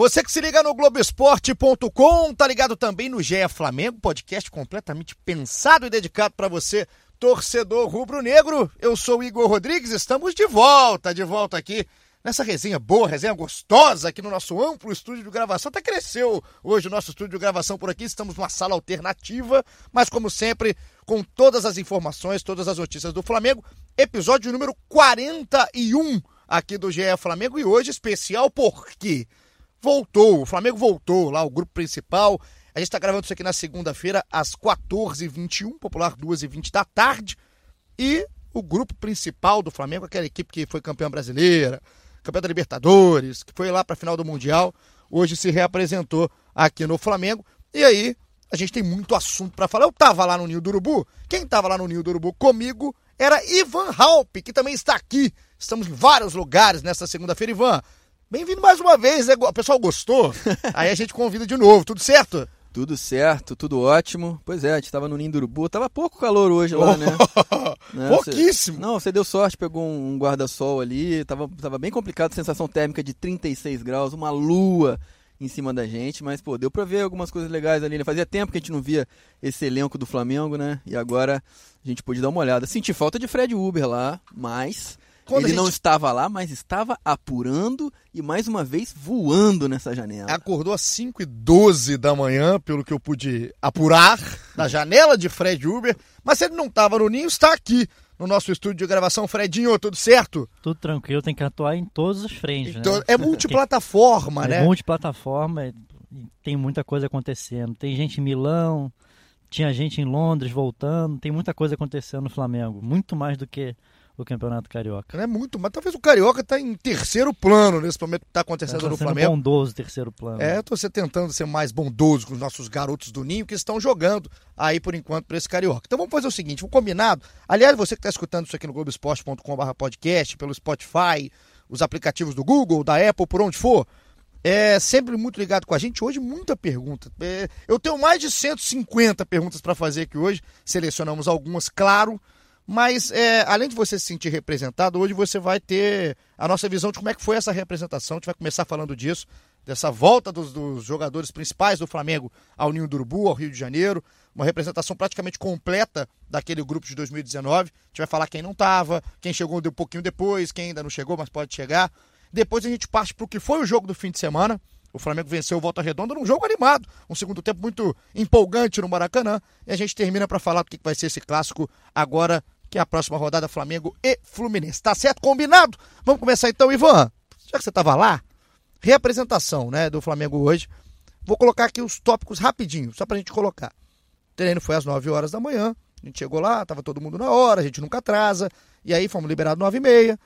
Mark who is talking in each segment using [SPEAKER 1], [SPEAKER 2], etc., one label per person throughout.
[SPEAKER 1] Você que se liga no Globoesporte.com, tá ligado também no GE Flamengo, podcast completamente pensado e dedicado para você, torcedor rubro-negro. Eu sou Igor Rodrigues, estamos de volta, de volta aqui nessa resenha boa, resenha gostosa aqui no nosso amplo estúdio de gravação. Até cresceu hoje o nosso estúdio de gravação por aqui, estamos numa sala alternativa, mas como sempre, com todas as informações, todas as notícias do Flamengo. Episódio número 41 aqui do GE Flamengo e hoje especial porque voltou, o Flamengo voltou lá, o grupo principal. A gente está gravando isso aqui na segunda-feira, às 14h21, popular 2h20 da tarde. E o grupo principal do Flamengo, aquela equipe que foi campeã brasileira, campeã da Libertadores, que foi lá para a final do Mundial, hoje se reapresentou aqui no Flamengo. E aí, a gente tem muito assunto para falar. Eu estava lá no Ninho do Urubu. Quem estava lá no Ninho do Urubu comigo era Ivan Halp, que também está aqui. Estamos em vários lugares nesta segunda-feira. Ivan, Bem-vindo mais uma vez, né? o pessoal gostou? Aí a gente convida de novo, tudo certo?
[SPEAKER 2] Tudo certo, tudo ótimo. Pois é, a gente estava no Ninho do Urubu. Tava pouco calor hoje lá, né?
[SPEAKER 1] né? Pouquíssimo.
[SPEAKER 2] Você... Não, você deu sorte, pegou um guarda-sol ali. Tava, tava bem complicado, sensação térmica de 36 graus, uma lua em cima da gente. Mas, pô, deu pra ver algumas coisas legais ali. Né? Fazia tempo que a gente não via esse elenco do Flamengo, né? E agora a gente pôde dar uma olhada. Senti falta de Fred Uber lá, mas quando ele gente... não estava lá, mas estava apurando e mais uma vez voando nessa janela.
[SPEAKER 1] Acordou às 5 e 12 da manhã, pelo que eu pude apurar, na janela de Fred Uber. Mas se ele não estava no ninho, está aqui no nosso estúdio de gravação. Fredinho, tudo certo?
[SPEAKER 3] Tudo tranquilo, tem que atuar em todos os frentes. Né?
[SPEAKER 1] É multiplataforma, né?
[SPEAKER 3] É multiplataforma, tem muita coisa acontecendo. Tem gente em Milão, tinha gente em Londres voltando, tem muita coisa acontecendo no Flamengo. Muito mais do que o Campeonato Carioca.
[SPEAKER 1] Não é muito, mas talvez o Carioca está em terceiro plano nesse momento que está acontecendo tá no Flamengo.
[SPEAKER 3] bondoso terceiro plano.
[SPEAKER 1] É, estou tentando ser mais bondoso com os nossos garotos do Ninho que estão jogando aí por enquanto para esse Carioca. Então vamos fazer o seguinte, um combinado. Aliás, você que está escutando isso aqui no globoesporte.com.br podcast, pelo Spotify, os aplicativos do Google, da Apple, por onde for, é sempre muito ligado com a gente. Hoje, muita pergunta. É, eu tenho mais de 150 perguntas para fazer aqui hoje. Selecionamos algumas, claro. Mas, é, além de você se sentir representado, hoje você vai ter a nossa visão de como é que foi essa representação. A gente vai começar falando disso, dessa volta dos, dos jogadores principais do Flamengo ao Ninho do Urubu, ao Rio de Janeiro. Uma representação praticamente completa daquele grupo de 2019. A gente vai falar quem não estava, quem chegou um pouquinho depois, quem ainda não chegou, mas pode chegar. Depois a gente parte para o que foi o jogo do fim de semana. O Flamengo venceu o Volta Redonda num jogo animado, um segundo tempo muito empolgante no Maracanã. E a gente termina para falar do que vai ser esse clássico agora que é a próxima rodada Flamengo e Fluminense. Tá certo? Combinado? Vamos começar então, Ivan. Já que você estava lá, reapresentação né, do Flamengo hoje. Vou colocar aqui os tópicos rapidinho, só pra gente colocar. O treino foi às 9 horas da manhã. A gente chegou lá, tava todo mundo na hora, a gente nunca atrasa. E aí fomos liberados 9 e meia.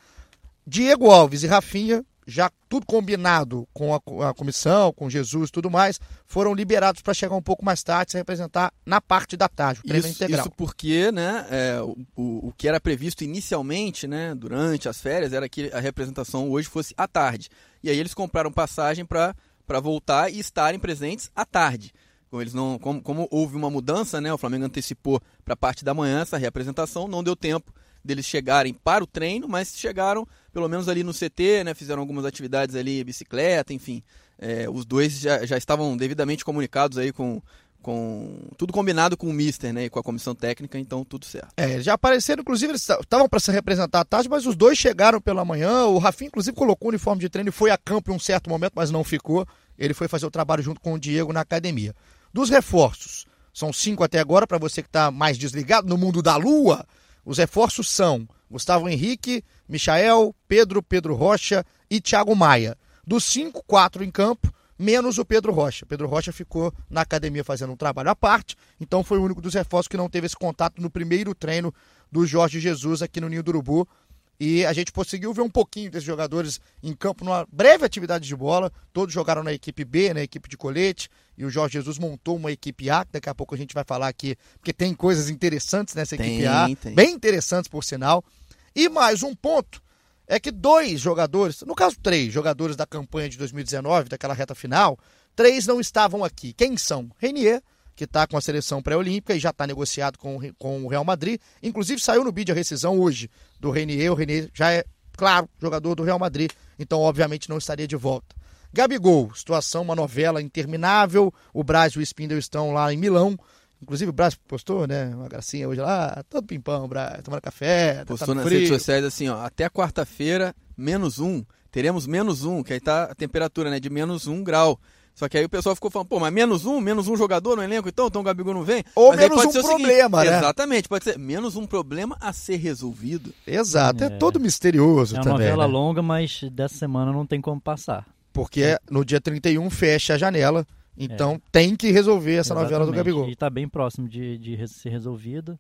[SPEAKER 1] Diego Alves e Rafinha já tudo combinado com a, a comissão, com Jesus e tudo mais, foram liberados para chegar um pouco mais tarde se representar na parte da tarde, o treino
[SPEAKER 2] isso,
[SPEAKER 1] integral.
[SPEAKER 2] Isso porque né, é, o, o que era previsto inicialmente, né, durante as férias, era que a representação hoje fosse à tarde. E aí eles compraram passagem para voltar e estarem presentes à tarde. Como, eles não, como, como houve uma mudança, né, o Flamengo antecipou para a parte da manhã essa reapresentação, não deu tempo deles chegarem para o treino, mas chegaram pelo menos ali no CT, né? Fizeram algumas atividades ali, bicicleta, enfim. É, os dois já, já estavam devidamente comunicados aí com, com tudo combinado com o Mister, né, e com a comissão técnica, então tudo certo.
[SPEAKER 1] É, já apareceram, inclusive, eles estavam para se representar à tarde, mas os dois chegaram pela manhã. O Rafinha, inclusive, colocou o uniforme de treino e foi a campo em um certo momento, mas não ficou. Ele foi fazer o trabalho junto com o Diego na academia. Dos reforços, são cinco até agora, para você que está mais desligado no mundo da lua. Os reforços são Gustavo Henrique, Michael, Pedro, Pedro Rocha e Thiago Maia. Dos cinco, quatro em campo, menos o Pedro Rocha. Pedro Rocha ficou na academia fazendo um trabalho à parte, então foi o único dos reforços que não teve esse contato no primeiro treino do Jorge Jesus aqui no Ninho do Urubu. E a gente conseguiu ver um pouquinho desses jogadores em campo numa breve atividade de bola. Todos jogaram na equipe B, na equipe de colete. E o Jorge Jesus montou uma equipe A, que daqui a pouco a gente vai falar aqui, porque tem coisas interessantes nessa
[SPEAKER 2] Tem,
[SPEAKER 1] equipe A.
[SPEAKER 2] tem.
[SPEAKER 1] Bem interessantes, por sinal. E mais um ponto é que dois jogadores, no caso três jogadores da campanha de 2019, daquela reta final, três não estavam aqui. Quem são? Renier, que está com a seleção pré-olímpica e já está negociado com, com o Real Madrid. Inclusive saiu no vídeo a rescisão hoje do Renier. O Renier já é, claro, jogador do Real Madrid, então obviamente não estaria de volta. Gabigol, situação, uma novela interminável. O Braz e o Spindle estão lá em Milão. Inclusive o Braz postou, né? Uma gracinha hoje lá, todo pimpão, Braz, tomando café, tá
[SPEAKER 2] Postou
[SPEAKER 1] no
[SPEAKER 2] nas
[SPEAKER 1] frio.
[SPEAKER 2] redes sociais assim, ó, até quarta-feira, menos um. Teremos menos um, que aí tá a temperatura, né, de menos um grau. Só que aí o pessoal ficou falando, pô, mas menos um, menos um jogador no elenco, então, então o Gabigol não vem?
[SPEAKER 1] Ou
[SPEAKER 2] Mas
[SPEAKER 1] menos
[SPEAKER 2] pode
[SPEAKER 1] um
[SPEAKER 2] ser o seguinte,
[SPEAKER 1] problema, né?
[SPEAKER 2] Exatamente, pode ser menos um problema a ser resolvido.
[SPEAKER 1] Exato, é,
[SPEAKER 3] É.
[SPEAKER 1] todo misterioso
[SPEAKER 3] É uma
[SPEAKER 1] também.
[SPEAKER 3] novela
[SPEAKER 1] né?
[SPEAKER 3] longa, mas dessa semana não tem como passar.
[SPEAKER 1] Porque no dia 31 fecha a janela, então tem que resolver essa novela do
[SPEAKER 3] Exatamente.
[SPEAKER 1] Gabigol.
[SPEAKER 3] E está bem próximo de, de ser resolvida.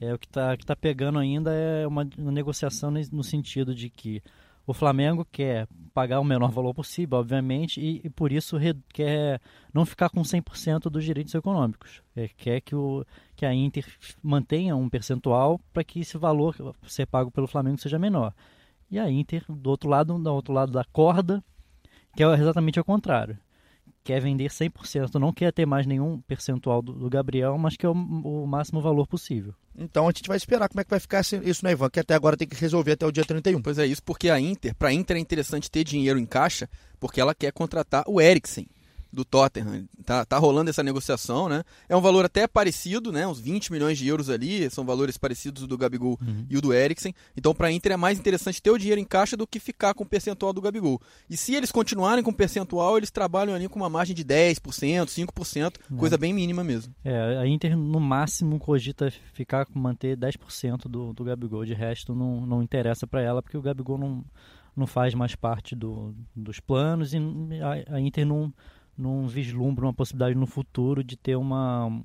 [SPEAKER 3] É, o que está que tá pegando ainda é uma, uma negociação ne- no sentido de que o Flamengo quer pagar o menor valor possível, obviamente, e, e por isso re- quer não ficar com 100% dos direitos econômicos. É, quer que, o, que a Inter mantenha um percentual para que esse valor ser pago pelo Flamengo seja menor. E a Inter, do outro lado, do outro lado da corda, que é exatamente o contrário quer vender 100%, não quer ter mais nenhum percentual do, do Gabriel, mas que é o, o máximo valor possível.
[SPEAKER 1] Então a gente vai esperar como é que vai ficar isso, né, Ivan? Que até agora tem que resolver até o dia 31.
[SPEAKER 2] Pois é, isso porque a Inter, pra Inter é interessante ter dinheiro em caixa, porque ela quer contratar o Eriksen do Tottenham. Tá, tá rolando essa negociação, né? É um valor até parecido, né? Uns 20 milhões de euros ali, são valores parecidos do Gabigol e o do Eriksen. Então, pra Inter é mais interessante ter o dinheiro em caixa do que ficar com o percentual do Gabigol. E se eles continuarem com o percentual, eles trabalham ali com uma margem de 10%, 5%, coisa bem mínima mesmo.
[SPEAKER 3] É, a Inter no máximo cogita ficar com manter 10% do, do Gabigol, de resto não, não interessa para ela, porque o Gabigol não, não faz mais parte do, dos planos e a, a Inter não, não vislumbra uma possibilidade no futuro de ter uma um-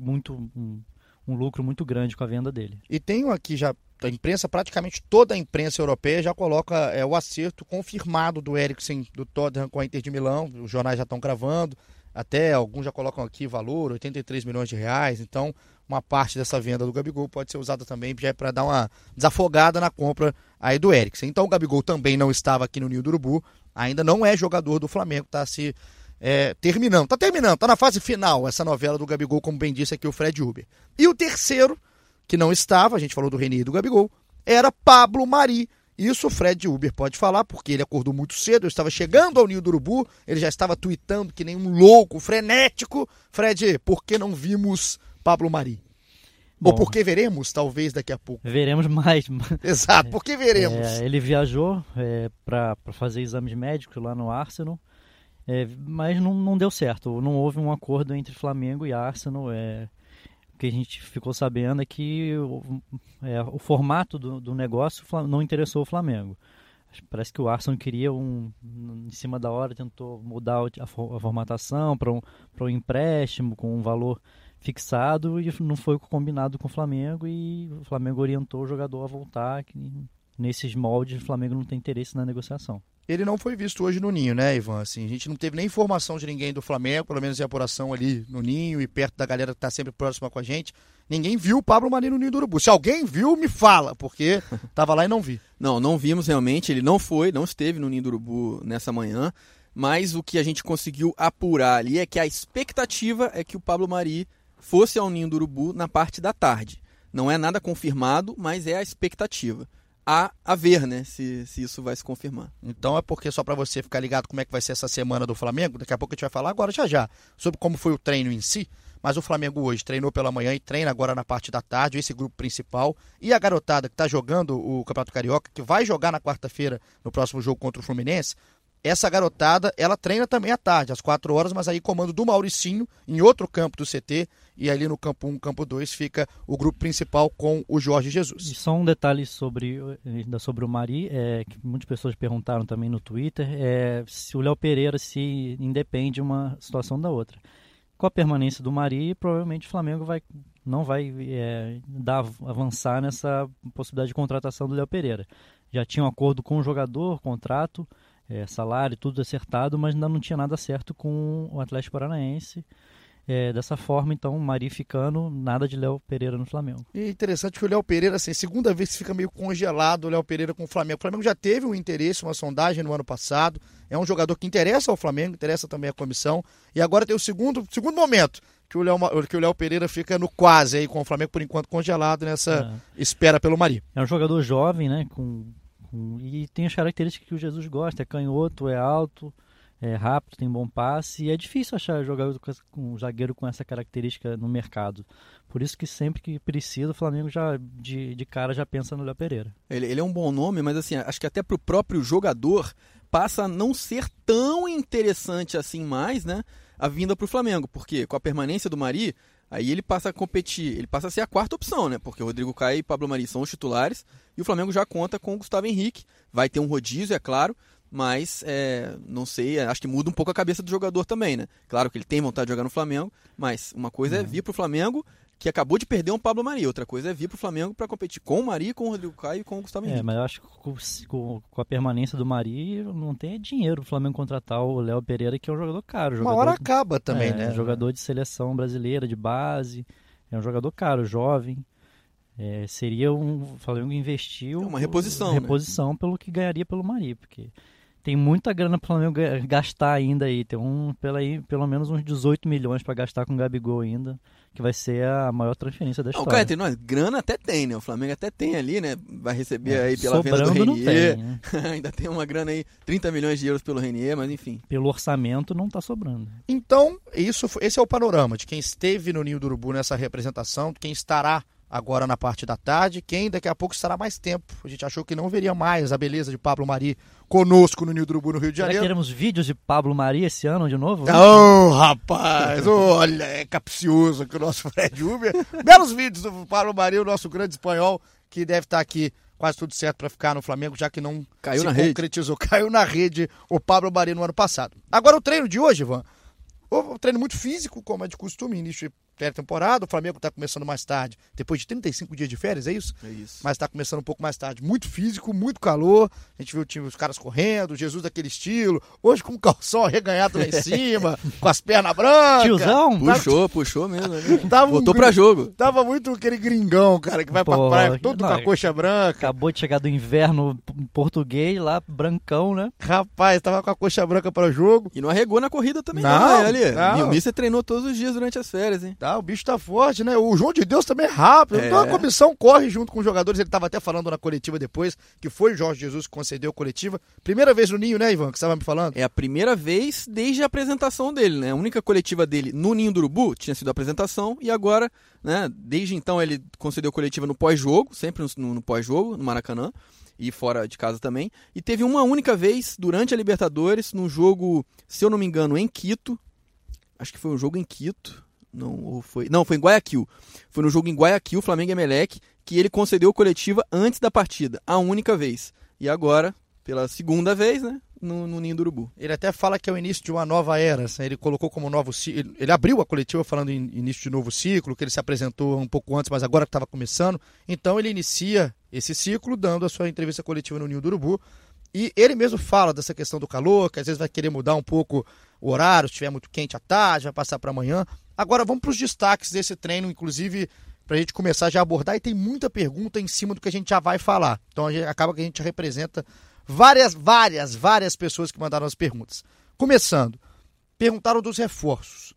[SPEAKER 3] muito um, um lucro muito grande com a venda dele.
[SPEAKER 1] E tenho aqui já a imprensa, praticamente toda a imprensa europeia já coloca é, o acerto confirmado do Eriksen do Tottenham com a Inter de Milão. Os jornais já estão cravando. Até alguns já colocam aqui valor, 83 milhões de reais. Então, uma parte dessa venda do Gabigol pode ser usada também já para dar uma desafogada na compra aí do Eriksen. Então, o Gabigol também não estava aqui no Ninho do Urubu. Ainda não é jogador do Flamengo, está se é, terminando. Tá terminando, tá na fase final essa novela do Gabigol, como bem disse aqui o Fred Uber. E o terceiro, que não estava, a gente falou do Renier e do Gabigol, era Pablo Mari. Isso o Fred Uber pode falar, porque ele acordou muito cedo, eu estava chegando ao Ninho do Urubu, ele já estava tweetando que nem um louco, frenético. Fred, por que não vimos Pablo Mari? Ou
[SPEAKER 3] Bom.
[SPEAKER 1] por que veremos, talvez, daqui a pouco.
[SPEAKER 3] Veremos mais.
[SPEAKER 1] Exato, por que veremos?
[SPEAKER 3] É, ele viajou é, para fazer exames médicos lá no Arsenal, é, mas não, não deu certo. Não houve um acordo entre Flamengo e Arsenal. É, o que a gente ficou sabendo é que o, é, o formato do, do negócio não interessou o Flamengo. Parece que o Arsenal queria um. Em cima da hora, tentou mudar a, for- a formatação para um, um empréstimo com um valor fixado e não foi combinado com o Flamengo. E o Flamengo orientou o jogador a voltar. Que nesses moldes, o Flamengo não tem interesse na negociação.
[SPEAKER 1] Ele não foi visto hoje no Ninho, né, Ivan? Assim, a gente não teve nem informação de ninguém do Flamengo, pelo menos em apuração ali no Ninho e perto da galera que tá sempre próxima com a gente. Ninguém viu o Pablo Mari no Ninho do Urubu. Se alguém viu, me fala, porque tava lá e não vi.
[SPEAKER 2] Não, não vimos realmente, ele não foi, não esteve no Ninho do Urubu nessa manhã, mas o que a gente conseguiu apurar ali é que a expectativa é que o Pablo Mari fosse ao Ninho do Urubu na parte da tarde. Não é nada confirmado, mas é a expectativa. A, a ver, né, se, se isso vai se confirmar.
[SPEAKER 1] Então é porque só para você ficar ligado como é que vai ser essa semana do Flamengo, daqui a pouco a gente vai falar agora já já sobre como foi o treino em si. Mas o Flamengo hoje treinou pela manhã e treina agora na parte da tarde, esse grupo principal. E a garotada que está jogando o Campeonato Carioca, que vai jogar na quarta-feira no próximo jogo contra o Fluminense, essa garotada, ela treina também à tarde, às 4 horas, mas aí comando do Mauricinho, em outro campo do CT, e ali no campo 1, campo 2, fica o grupo principal com o Jorge
[SPEAKER 3] E
[SPEAKER 1] Jesus.
[SPEAKER 3] só um detalhe sobre, ainda sobre o Mari, é, que muitas pessoas perguntaram também no Twitter, é se o Léo Pereira se independe uma situação da outra. com a permanência do Mari, provavelmente o Flamengo vai, não vai é, dar, avançar nessa possibilidade de contratação do Léo Pereira. Já tinha um acordo com o jogador, contrato, é, salário, tudo acertado, mas ainda não tinha nada certo com o Atlético Paranaense. É, dessa forma, então, Mari ficando, nada de Léo Pereira no Flamengo.
[SPEAKER 1] E interessante que o Léo Pereira, assim, segunda vez que fica meio congelado o Léo Pereira com o Flamengo. O Flamengo já teve um interesse, uma sondagem no ano passado. É um jogador que interessa ao Flamengo, interessa também à comissão. E agora tem o segundo, segundo momento que o Léo, que o Léo Pereira fica no quase aí com o Flamengo, por enquanto, congelado nessa é. espera pelo Mari.
[SPEAKER 3] É um jogador jovem, né? Com, e tem as características que o Jesus gosta, é canhoto, é alto é rápido, tem bom passe e é difícil achar jogador com, um zagueiro com essa característica no mercado. Por isso que sempre que precisa o Flamengo já de, de cara já pensa no Léo Pereira.
[SPEAKER 2] Ele, ele é um bom nome, mas assim, acho que até para o próprio jogador passa a não ser tão interessante assim mais, né? A vinda para o Flamengo, porque com a permanência do Mari, aí ele passa a competir, ele passa a ser a quarta opção, né? Porque o Rodrigo Caio e Pablo Mari são os titulares e o Flamengo já conta com o Gustavo Henrique. Vai ter um rodízio, é claro, mas é, não sei, acho que muda um pouco a cabeça do jogador também, né? Claro que ele tem vontade de jogar no Flamengo, mas uma coisa é, é vir para o Flamengo que acabou de perder um Pablo Mari, outra coisa é vir para o Flamengo para competir com o Mari, com o Rodrigo Caio e com o Gustavo é, Henrique.
[SPEAKER 3] É, mas eu acho que com, com, a permanência do Mari não tem dinheiro o Flamengo contratar o Léo Pereira, que é um jogador caro. Jogador,
[SPEAKER 1] uma hora acaba também,
[SPEAKER 3] é,
[SPEAKER 1] né?
[SPEAKER 3] Jogador de seleção brasileira, de base, é um jogador caro, jovem. É, seria um o Flamengo investiu
[SPEAKER 2] é uma reposição,
[SPEAKER 3] reposição
[SPEAKER 2] né?
[SPEAKER 3] pelo que ganharia pelo Mari, porque tem muita grana para o Flamengo gastar ainda aí. Tem um, pela aí, pelo menos uns 18 milhões para gastar com o Gabigol ainda, que vai ser a maior transferência da história.
[SPEAKER 2] Não, cara, nós, grana até tem, né? O Flamengo até tem ali, né? Vai receber é, aí pela venda do Renier. Tem, né? ainda tem uma grana aí, 30 milhões de euros pelo Renier, mas enfim.
[SPEAKER 3] Pelo orçamento não está sobrando.
[SPEAKER 1] Então, isso, esse é o panorama de quem esteve no Ninho do Urubu nessa representação, quem estará agora na parte da tarde, quem daqui a pouco estará mais tempo. A gente achou que não veria mais a beleza de Pablo Mari conosco no Nil do Urubu, no Rio de Janeiro.
[SPEAKER 3] Será que teremos vídeos de Pablo Mari esse ano de novo?
[SPEAKER 1] Oh, rapaz! olha, é capcioso que o nosso Fred Uber. Belos vídeos do Pablo Mari, o nosso grande espanhol, que deve estar aqui quase tudo certo para ficar no Flamengo, já que não
[SPEAKER 2] Caiu
[SPEAKER 1] se
[SPEAKER 2] na
[SPEAKER 1] concretizou.
[SPEAKER 2] Rede.
[SPEAKER 1] Caiu na rede o Pablo Mari no ano passado. Agora o treino de hoje, Ivan, o treino muito físico, como é de costume, início pré-temporada. O Flamengo está começando mais tarde, depois de 35 dias de férias, é isso?
[SPEAKER 2] É isso.
[SPEAKER 1] Mas está começando um pouco mais tarde. Muito físico, muito calor. A gente viu o time, os caras correndo, Jesus daquele estilo. Hoje com o calção arreganhado lá em cima, com as pernas brancas.
[SPEAKER 3] Tiozão?
[SPEAKER 2] Puxou, puxou mesmo. Né? Tava Voltou um, pra jogo.
[SPEAKER 1] Tava muito aquele gringão, cara, que vai Pô, pra praia todo não, com a coxa branca.
[SPEAKER 3] Acabou de chegar do inverno português lá, brancão, né?
[SPEAKER 1] Rapaz, tava com a coxa branca para o jogo.
[SPEAKER 2] E não arregou na corrida também, não, não né, ali? Não. E o Mister treinou todos os dias durante as férias, hein?
[SPEAKER 1] Tá, o bicho tá forte, né? O João de Deus também é rápido. É. Então a comissão corre junto com os jogadores. Ele tava até falando na coletiva depois, que foi o Jorge Jesus que concedeu a coletiva. Primeira vez no Ninho, né, Ivan, que você estava me falando?
[SPEAKER 2] É a primeira vez desde a apresentação dele, né? A única coletiva dele no Ninho do Urubu tinha sido a apresentação e agora, né, desde então ele concedeu coletiva no pós-jogo, sempre no, no pós-jogo, no Maracanã e fora de casa também. E teve uma única vez durante a Libertadores, no jogo, se eu não me engano, em Quito. Acho que foi um jogo em Quito. Não, foi. Não, foi em Guayaquil. Foi no jogo em Guayaquil, Flamengo e Emelec, que ele concedeu coletiva antes da partida, a única vez. E agora, pela segunda vez, né? No, no Ninho do Urubu.
[SPEAKER 1] Ele até fala que é o início de uma nova era. Assim, ele colocou como novo ciclo. Ele abriu a coletiva falando em início de novo ciclo, que ele se apresentou um pouco antes, mas agora que estava começando. Então ele inicia esse ciclo dando a sua entrevista coletiva no Ninho do Urubu. E ele mesmo fala dessa questão do calor, que às vezes vai querer mudar um pouco o horário, se estiver muito quente à tarde, vai passar para amanhã. Agora vamos para os destaques desse treino, inclusive para a gente começar já a abordar. E tem muita pergunta em cima do que a gente já vai falar. Então gente, acaba que a gente representa várias, várias, várias pessoas que mandaram as perguntas. Começando, perguntaram dos reforços.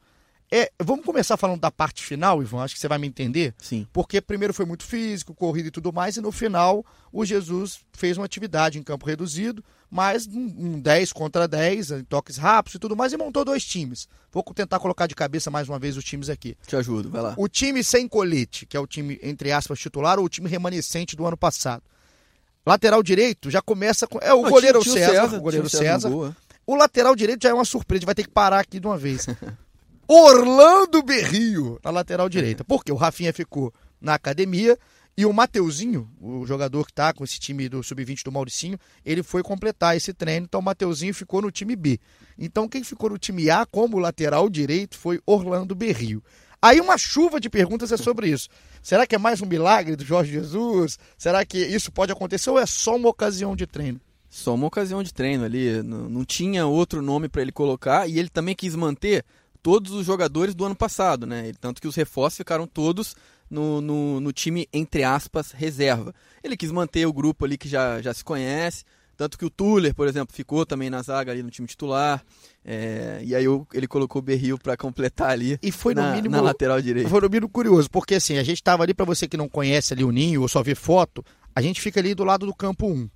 [SPEAKER 1] É, vamos começar falando da parte final, Ivan, acho que você vai me entender.
[SPEAKER 2] Sim.
[SPEAKER 1] Porque primeiro foi muito físico, corrida e tudo mais, e no final o Jesus fez uma atividade em campo reduzido, mas um, um 10 contra 10, em toques rápidos e tudo mais, e montou dois times. Vou tentar colocar de cabeça mais uma vez os times aqui.
[SPEAKER 2] Te ajudo, vai lá.
[SPEAKER 1] O time sem colete, que é o time, entre aspas, titular, ou o time remanescente do ano passado. Lateral direito já começa com. É o Não, goleiro tio, tio César, César, O goleiro César. César. O lateral direito já é uma surpresa, vai ter que parar aqui de uma vez. Orlando Berrio na lateral direita. Porque o Rafinha ficou na academia E o Mateuzinho, o jogador que está com esse time do Sub-20 do Mauricinho, ele foi completar esse treino, então o Mateuzinho ficou no time B. Então quem ficou no time A como lateral direito foi Orlando Berrio. Aí uma chuva de perguntas é sobre isso. Será que é mais um milagre do Jorge Jesus? Será que isso pode acontecer ou é só uma ocasião de treino?
[SPEAKER 2] Só uma ocasião de treino ali, não, não tinha outro nome para ele colocar e ele também quis manter todos os jogadores do ano passado, né? Tanto que os reforços ficaram todos no, no, no, time, entre aspas, reserva. Ele quis manter o grupo ali que já, já se conhece, tanto que o Tuller, por exemplo, ficou também na zaga ali no time titular. É, e aí ele colocou o Berril para completar ali
[SPEAKER 1] e foi
[SPEAKER 2] na,
[SPEAKER 1] no mínimo,
[SPEAKER 2] na lateral direita.
[SPEAKER 1] Foi no mínimo curioso, porque assim, a gente estava ali, para você que não conhece ali o Ninho ou só vê foto, a gente fica ali do lado do campo 1,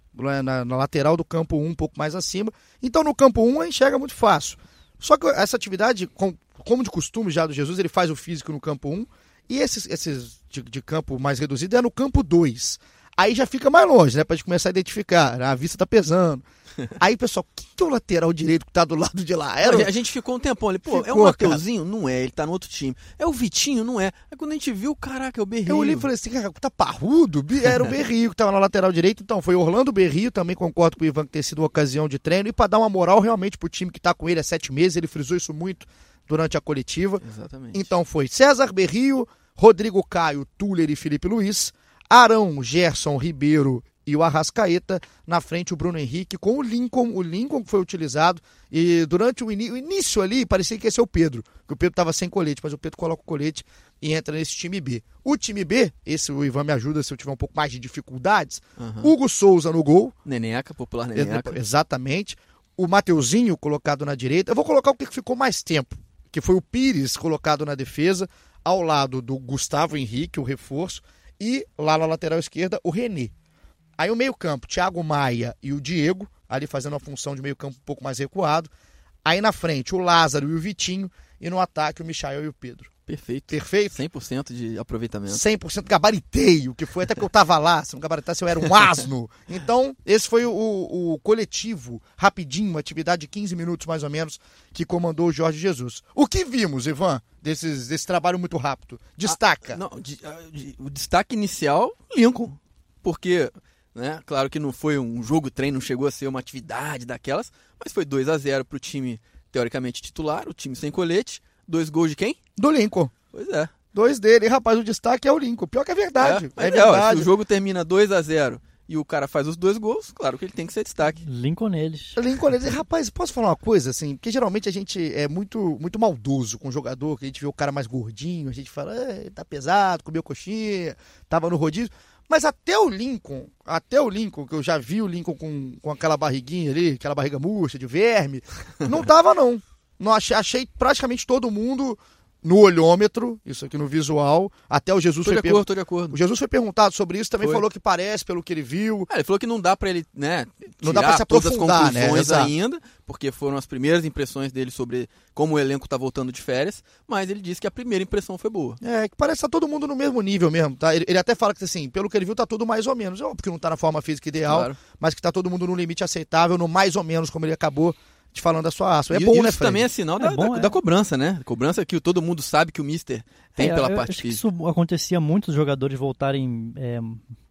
[SPEAKER 1] na, na lateral do campo 1, um pouco mais acima. Então no campo 1 a gente enxerga muito fácil. Só que essa atividade, como de costume já do Jesus, ele faz o físico no campo 1 e esses, esses de, de campo mais reduzido é no campo 2. Aí já fica mais longe, né? Pra gente começar a identificar. A vista tá pesando. Aí, pessoal, quem que é o lateral direito que tá do lado de lá?
[SPEAKER 2] Era... A gente ficou um tempão ali, pô, ficou, é o Mateuzinho? Cara. Não é, ele tá no outro time. É o Vitinho? Não é. Aí quando a gente viu, caraca, é o Berrio.
[SPEAKER 1] Eu olhei e falei assim, cara, tá parrudo? Era o Berrio que tava na lateral direito. Então, foi Orlando Berrio, também concordo com o Ivan que ter sido uma ocasião de treino. E para dar uma moral realmente pro time que tá com ele há sete meses, ele frisou isso muito durante a coletiva.
[SPEAKER 2] Exatamente.
[SPEAKER 1] Então foi César Berrio, Rodrigo Caio, Tuller e Felipe Luiz, Arão, Gerson, Ribeiro e o Arrascaeta. Na frente, o Bruno Henrique com o Lincoln. O Lincoln foi utilizado. E durante o, o início ali, parecia que ia ser o Pedro. Que o Pedro estava sem colete, mas o Pedro coloca o colete e entra nesse time B. O time B, esse o Ivan me ajuda se eu tiver um pouco mais de dificuldades. Uhum. Hugo Souza no gol.
[SPEAKER 2] Neneca, popular Neneca.
[SPEAKER 1] Exatamente. O Mateuzinho colocado na direita. Eu vou colocar o que ficou mais tempo, que foi o Pires colocado na defesa ao lado do Gustavo Henrique, o reforço, e lá na lateral esquerda, o René. Aí o meio-campo, Thiago Maia e o Diego, ali fazendo a função de meio-campo um pouco mais recuado. Aí na frente, o Lázaro e o Vitinho. E no ataque, o Michael e o Pedro.
[SPEAKER 2] Perfeito.
[SPEAKER 1] Perfeito?
[SPEAKER 2] 100% de aproveitamento.
[SPEAKER 1] 100% gabaritei, o que foi até que eu tava lá. Se não gabaritasse, eu era um asno. Então, esse foi o, o, coletivo, rapidinho, uma atividade de 15 minutos mais ou menos, que comandou o Jorge Jesus. O que vimos, Ivan, desses, desse trabalho muito rápido? Destaca.
[SPEAKER 2] Ah, não, de, ah, de, o destaque inicial, Lincoln. Porque, né, claro que não foi um jogo treino, não chegou a ser uma atividade daquelas, mas foi 2 a 0 pro time teoricamente titular, o time sem colete Dois gols de quem?
[SPEAKER 1] Do Lincoln.
[SPEAKER 2] Pois é.
[SPEAKER 1] Dois dele. E, rapaz, o destaque é o Lincoln. Pior que é verdade. É, é, é verdade.
[SPEAKER 2] se o jogo termina 2 a 0 e o cara faz os dois gols, claro que ele tem que ser destaque.
[SPEAKER 3] Lincoln neles.
[SPEAKER 1] Lincoln neles. E, rapaz, posso falar uma coisa, assim? Porque geralmente a gente é muito, muito maldoso com o jogador, que a gente vê o cara mais gordinho, a gente fala, tá pesado, comeu coxinha, tava no rodízio. Mas até o Lincoln, até o Lincoln, que eu já vi o Lincoln com, com aquela barriguinha ali, aquela barriga murcha de verme, não tava não. não achei, achei praticamente todo mundo no olhômetro, isso aqui no visual, até o Jesus
[SPEAKER 2] tô
[SPEAKER 1] foi
[SPEAKER 2] de acordo, tô de acordo.
[SPEAKER 1] O Jesus foi perguntado sobre isso, também foi. falou que parece pelo que ele viu.
[SPEAKER 2] É, ele falou que não dá para ele, né,
[SPEAKER 1] não dá para se aprofundar,
[SPEAKER 2] todas as conclusões né? ainda, porque foram as primeiras impressões dele sobre como o elenco tá voltando de férias, mas ele disse que a primeira impressão foi boa.
[SPEAKER 1] É, que parece que tá todo mundo no mesmo nível mesmo, tá? Ele, ele até fala que assim, pelo que ele viu tá tudo mais ou menos, porque não tá na forma física ideal, claro. mas que tá todo mundo no limite aceitável, no mais ou menos como ele acabou te falando da sua aço. É
[SPEAKER 2] e,
[SPEAKER 1] bom,
[SPEAKER 2] isso
[SPEAKER 1] né,
[SPEAKER 2] Fred? também é sinal da, é bom, da, é. da, cobrança, né? Cobrança que todo mundo sabe que o Mister tem é, pela parte física.
[SPEAKER 3] isso acontecia muito os jogadores voltarem é,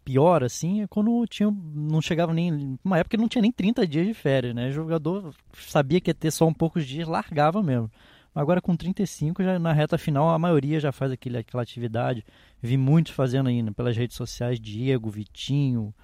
[SPEAKER 3] pior, assim, é quando tinha, não chegava nem. Uma época não tinha nem 30 dias de férias, né? O jogador sabia que ia ter só um poucos dias, largava mesmo. Agora com 35, já na reta final, a maioria já faz aquele, aquela atividade. Vi muitos fazendo ainda pelas redes sociais, Diego, Vitinho,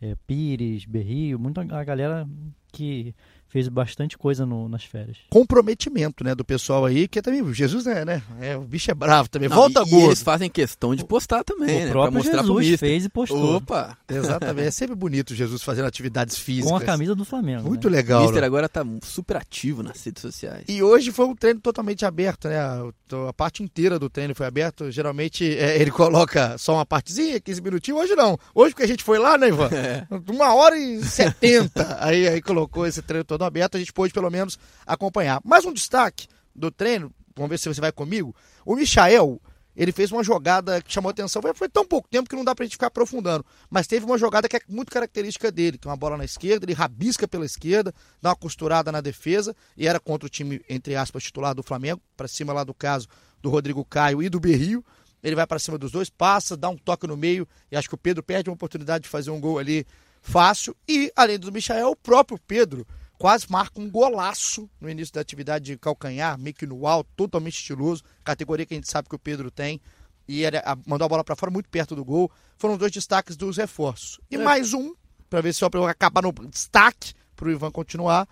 [SPEAKER 3] é, Pires, Berrio, muita a galera que fez bastante coisa no, nas férias.
[SPEAKER 1] Comprometimento, né, do pessoal aí, que é também, Jesus é, né, é, o bicho é bravo também, Não, volta
[SPEAKER 2] e,
[SPEAKER 1] gordo.
[SPEAKER 2] E eles fazem questão de postar também,
[SPEAKER 3] o
[SPEAKER 2] né,
[SPEAKER 3] próprio mostrar Jesus fez e postou.
[SPEAKER 1] Opa! Exatamente, é sempre bonito Jesus fazendo atividades físicas.
[SPEAKER 3] Com a camisa do Flamengo.
[SPEAKER 1] Muito
[SPEAKER 3] né?
[SPEAKER 1] legal.
[SPEAKER 2] O Mister
[SPEAKER 1] né?
[SPEAKER 2] agora tá super ativo nas redes sociais.
[SPEAKER 1] E hoje foi um treino totalmente aberto, né, a parte inteira do treino foi aberto, geralmente é, ele coloca só uma partezinha, 15 minutinhos, hoje não. Hoje porque a gente foi lá, né, Ivan? É. Uma hora e setenta, aí, aí colocou esse treino todo aberto, a gente pôde pelo menos acompanhar. Mais um destaque do treino, vamos ver se você vai comigo. O Michael, ele fez uma jogada que chamou atenção. Foi, foi tão pouco tempo que não dá pra gente ficar aprofundando. Mas teve uma jogada que é muito característica dele, que é uma bola na esquerda, ele rabisca pela esquerda, dá uma costurada na defesa, e era contra o time, entre aspas, titular do Flamengo, para cima lá do caso do Rodrigo Caio e do Berrio. ele vai para cima dos dois, passa, dá um toque no meio, e acho que o Pedro perde uma oportunidade de fazer um gol ali fácil. E, além do Michael, o próprio Pedro quase marca um golaço no início da atividade de calcanhar, meio que no alto, totalmente estiloso, categoria que a gente sabe que o Pedro tem. E ele mandou a bola para fora muito perto do gol. Foram dois destaques dos reforços. E é. mais um, para ver se eu acabar no destaque, para o Ivan continuar.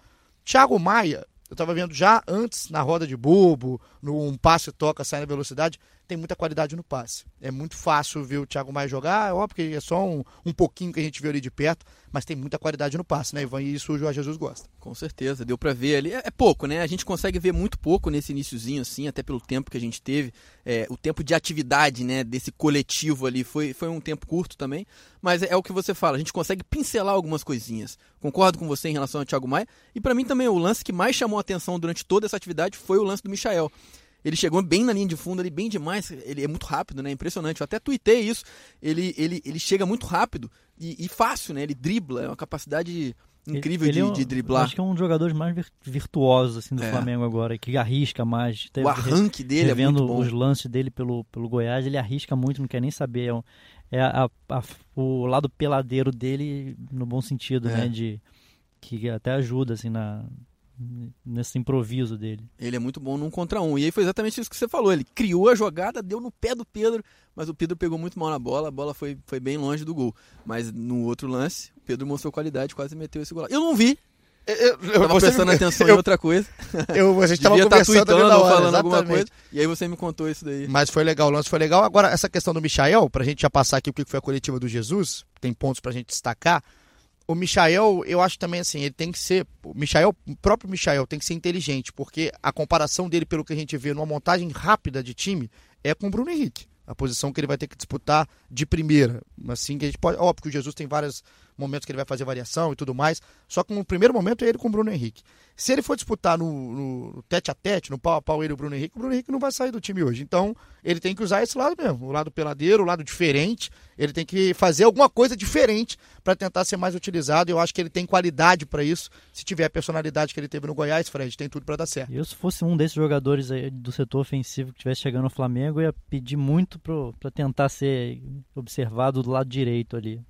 [SPEAKER 1] Thiago Maia, eu estava vendo já antes na roda de bobo, no um passe toca, sai na velocidade tem muita qualidade no passe. É muito fácil ver o Thiago Maia jogar, óbvio que é só um, um pouquinho que a gente viu ali de perto, mas tem muita qualidade no passe, né, Ivan? E isso o Jorge Jesus gosta.
[SPEAKER 2] Com certeza, deu para ver ali. É, é, pouco, né? A gente consegue ver muito pouco nesse iníciozinho, assim, até pelo tempo que a gente teve. É, o tempo de atividade, né, desse coletivo ali foi, foi um tempo curto também, mas é, é o que você fala, a gente consegue pincelar algumas coisinhas. Concordo com você em relação ao Thiago Maia, e para mim também o lance que mais chamou a atenção durante toda essa atividade foi o lance do Michael. Ele chegou bem na linha de fundo, ali bem demais. Ele é muito rápido, né? Impressionante. Eu até tuitei isso. Ele, ele, ele chega muito rápido e, e fácil, né? Ele dribla, é uma capacidade incrível ele, ele de, é um, de, driblar.
[SPEAKER 3] Acho que é um dos jogadores mais virtuosos assim, do é. Flamengo agora, que arrisca mais.
[SPEAKER 2] o arranque dele é muito bom.
[SPEAKER 3] os lances dele pelo, pelo Goiás, ele arrisca muito, não quer nem saber. É, é a, a, o lado peladeiro dele, no bom sentido, é. né? De, que até ajuda assim, na, nesse improviso dele.
[SPEAKER 2] Ele é muito bom num contra um. E aí foi exatamente isso que você falou. Ele criou a jogada, deu no pé do Pedro, mas o Pedro pegou muito mal na bola, a bola foi, foi bem longe do gol. Mas no outro lance, o Pedro mostrou qualidade, quase meteu esse gol. Eu não vi. Eu, eu, tava prestando me... atenção eu, em outra coisa.
[SPEAKER 1] Eu, a gente tava tá conversando tá hora,
[SPEAKER 2] falando exatamente. alguma coisa. E aí você me contou isso daí.
[SPEAKER 1] Mas foi legal, o lance foi legal. Agora, essa questão do Michael, pra gente já passar aqui o que foi a coletiva do Jesus, tem pontos pra gente destacar o Michael, eu acho também assim, ele tem que ser. O Michael, o próprio Michael tem que ser inteligente, porque a comparação dele, pelo que a gente vê numa montagem rápida de time, é com o Bruno Henrique. A posição que ele vai ter que disputar de primeira. Assim que a gente pode. Óbvio que o Jesus tem vários momentos que ele vai fazer variação e tudo mais. Só que no primeiro momento é ele com o Bruno Henrique. Se ele for disputar no, no tete a tete, no pau a pau ele e o Bruno Henrique, o Bruno Henrique não vai sair do time hoje. Então, ele tem que usar esse lado mesmo, o lado peladeiro, o lado diferente. Ele tem que fazer alguma coisa diferente para tentar ser mais utilizado. Eu acho que ele tem qualidade para isso. Se tiver a personalidade que ele teve no Goiás, Fred, tem tudo para dar certo.
[SPEAKER 3] Eu, se fosse um desses jogadores do setor ofensivo que estivesse chegando no Flamengo, ia pedir muito para tentar ser observado do lado direito ali.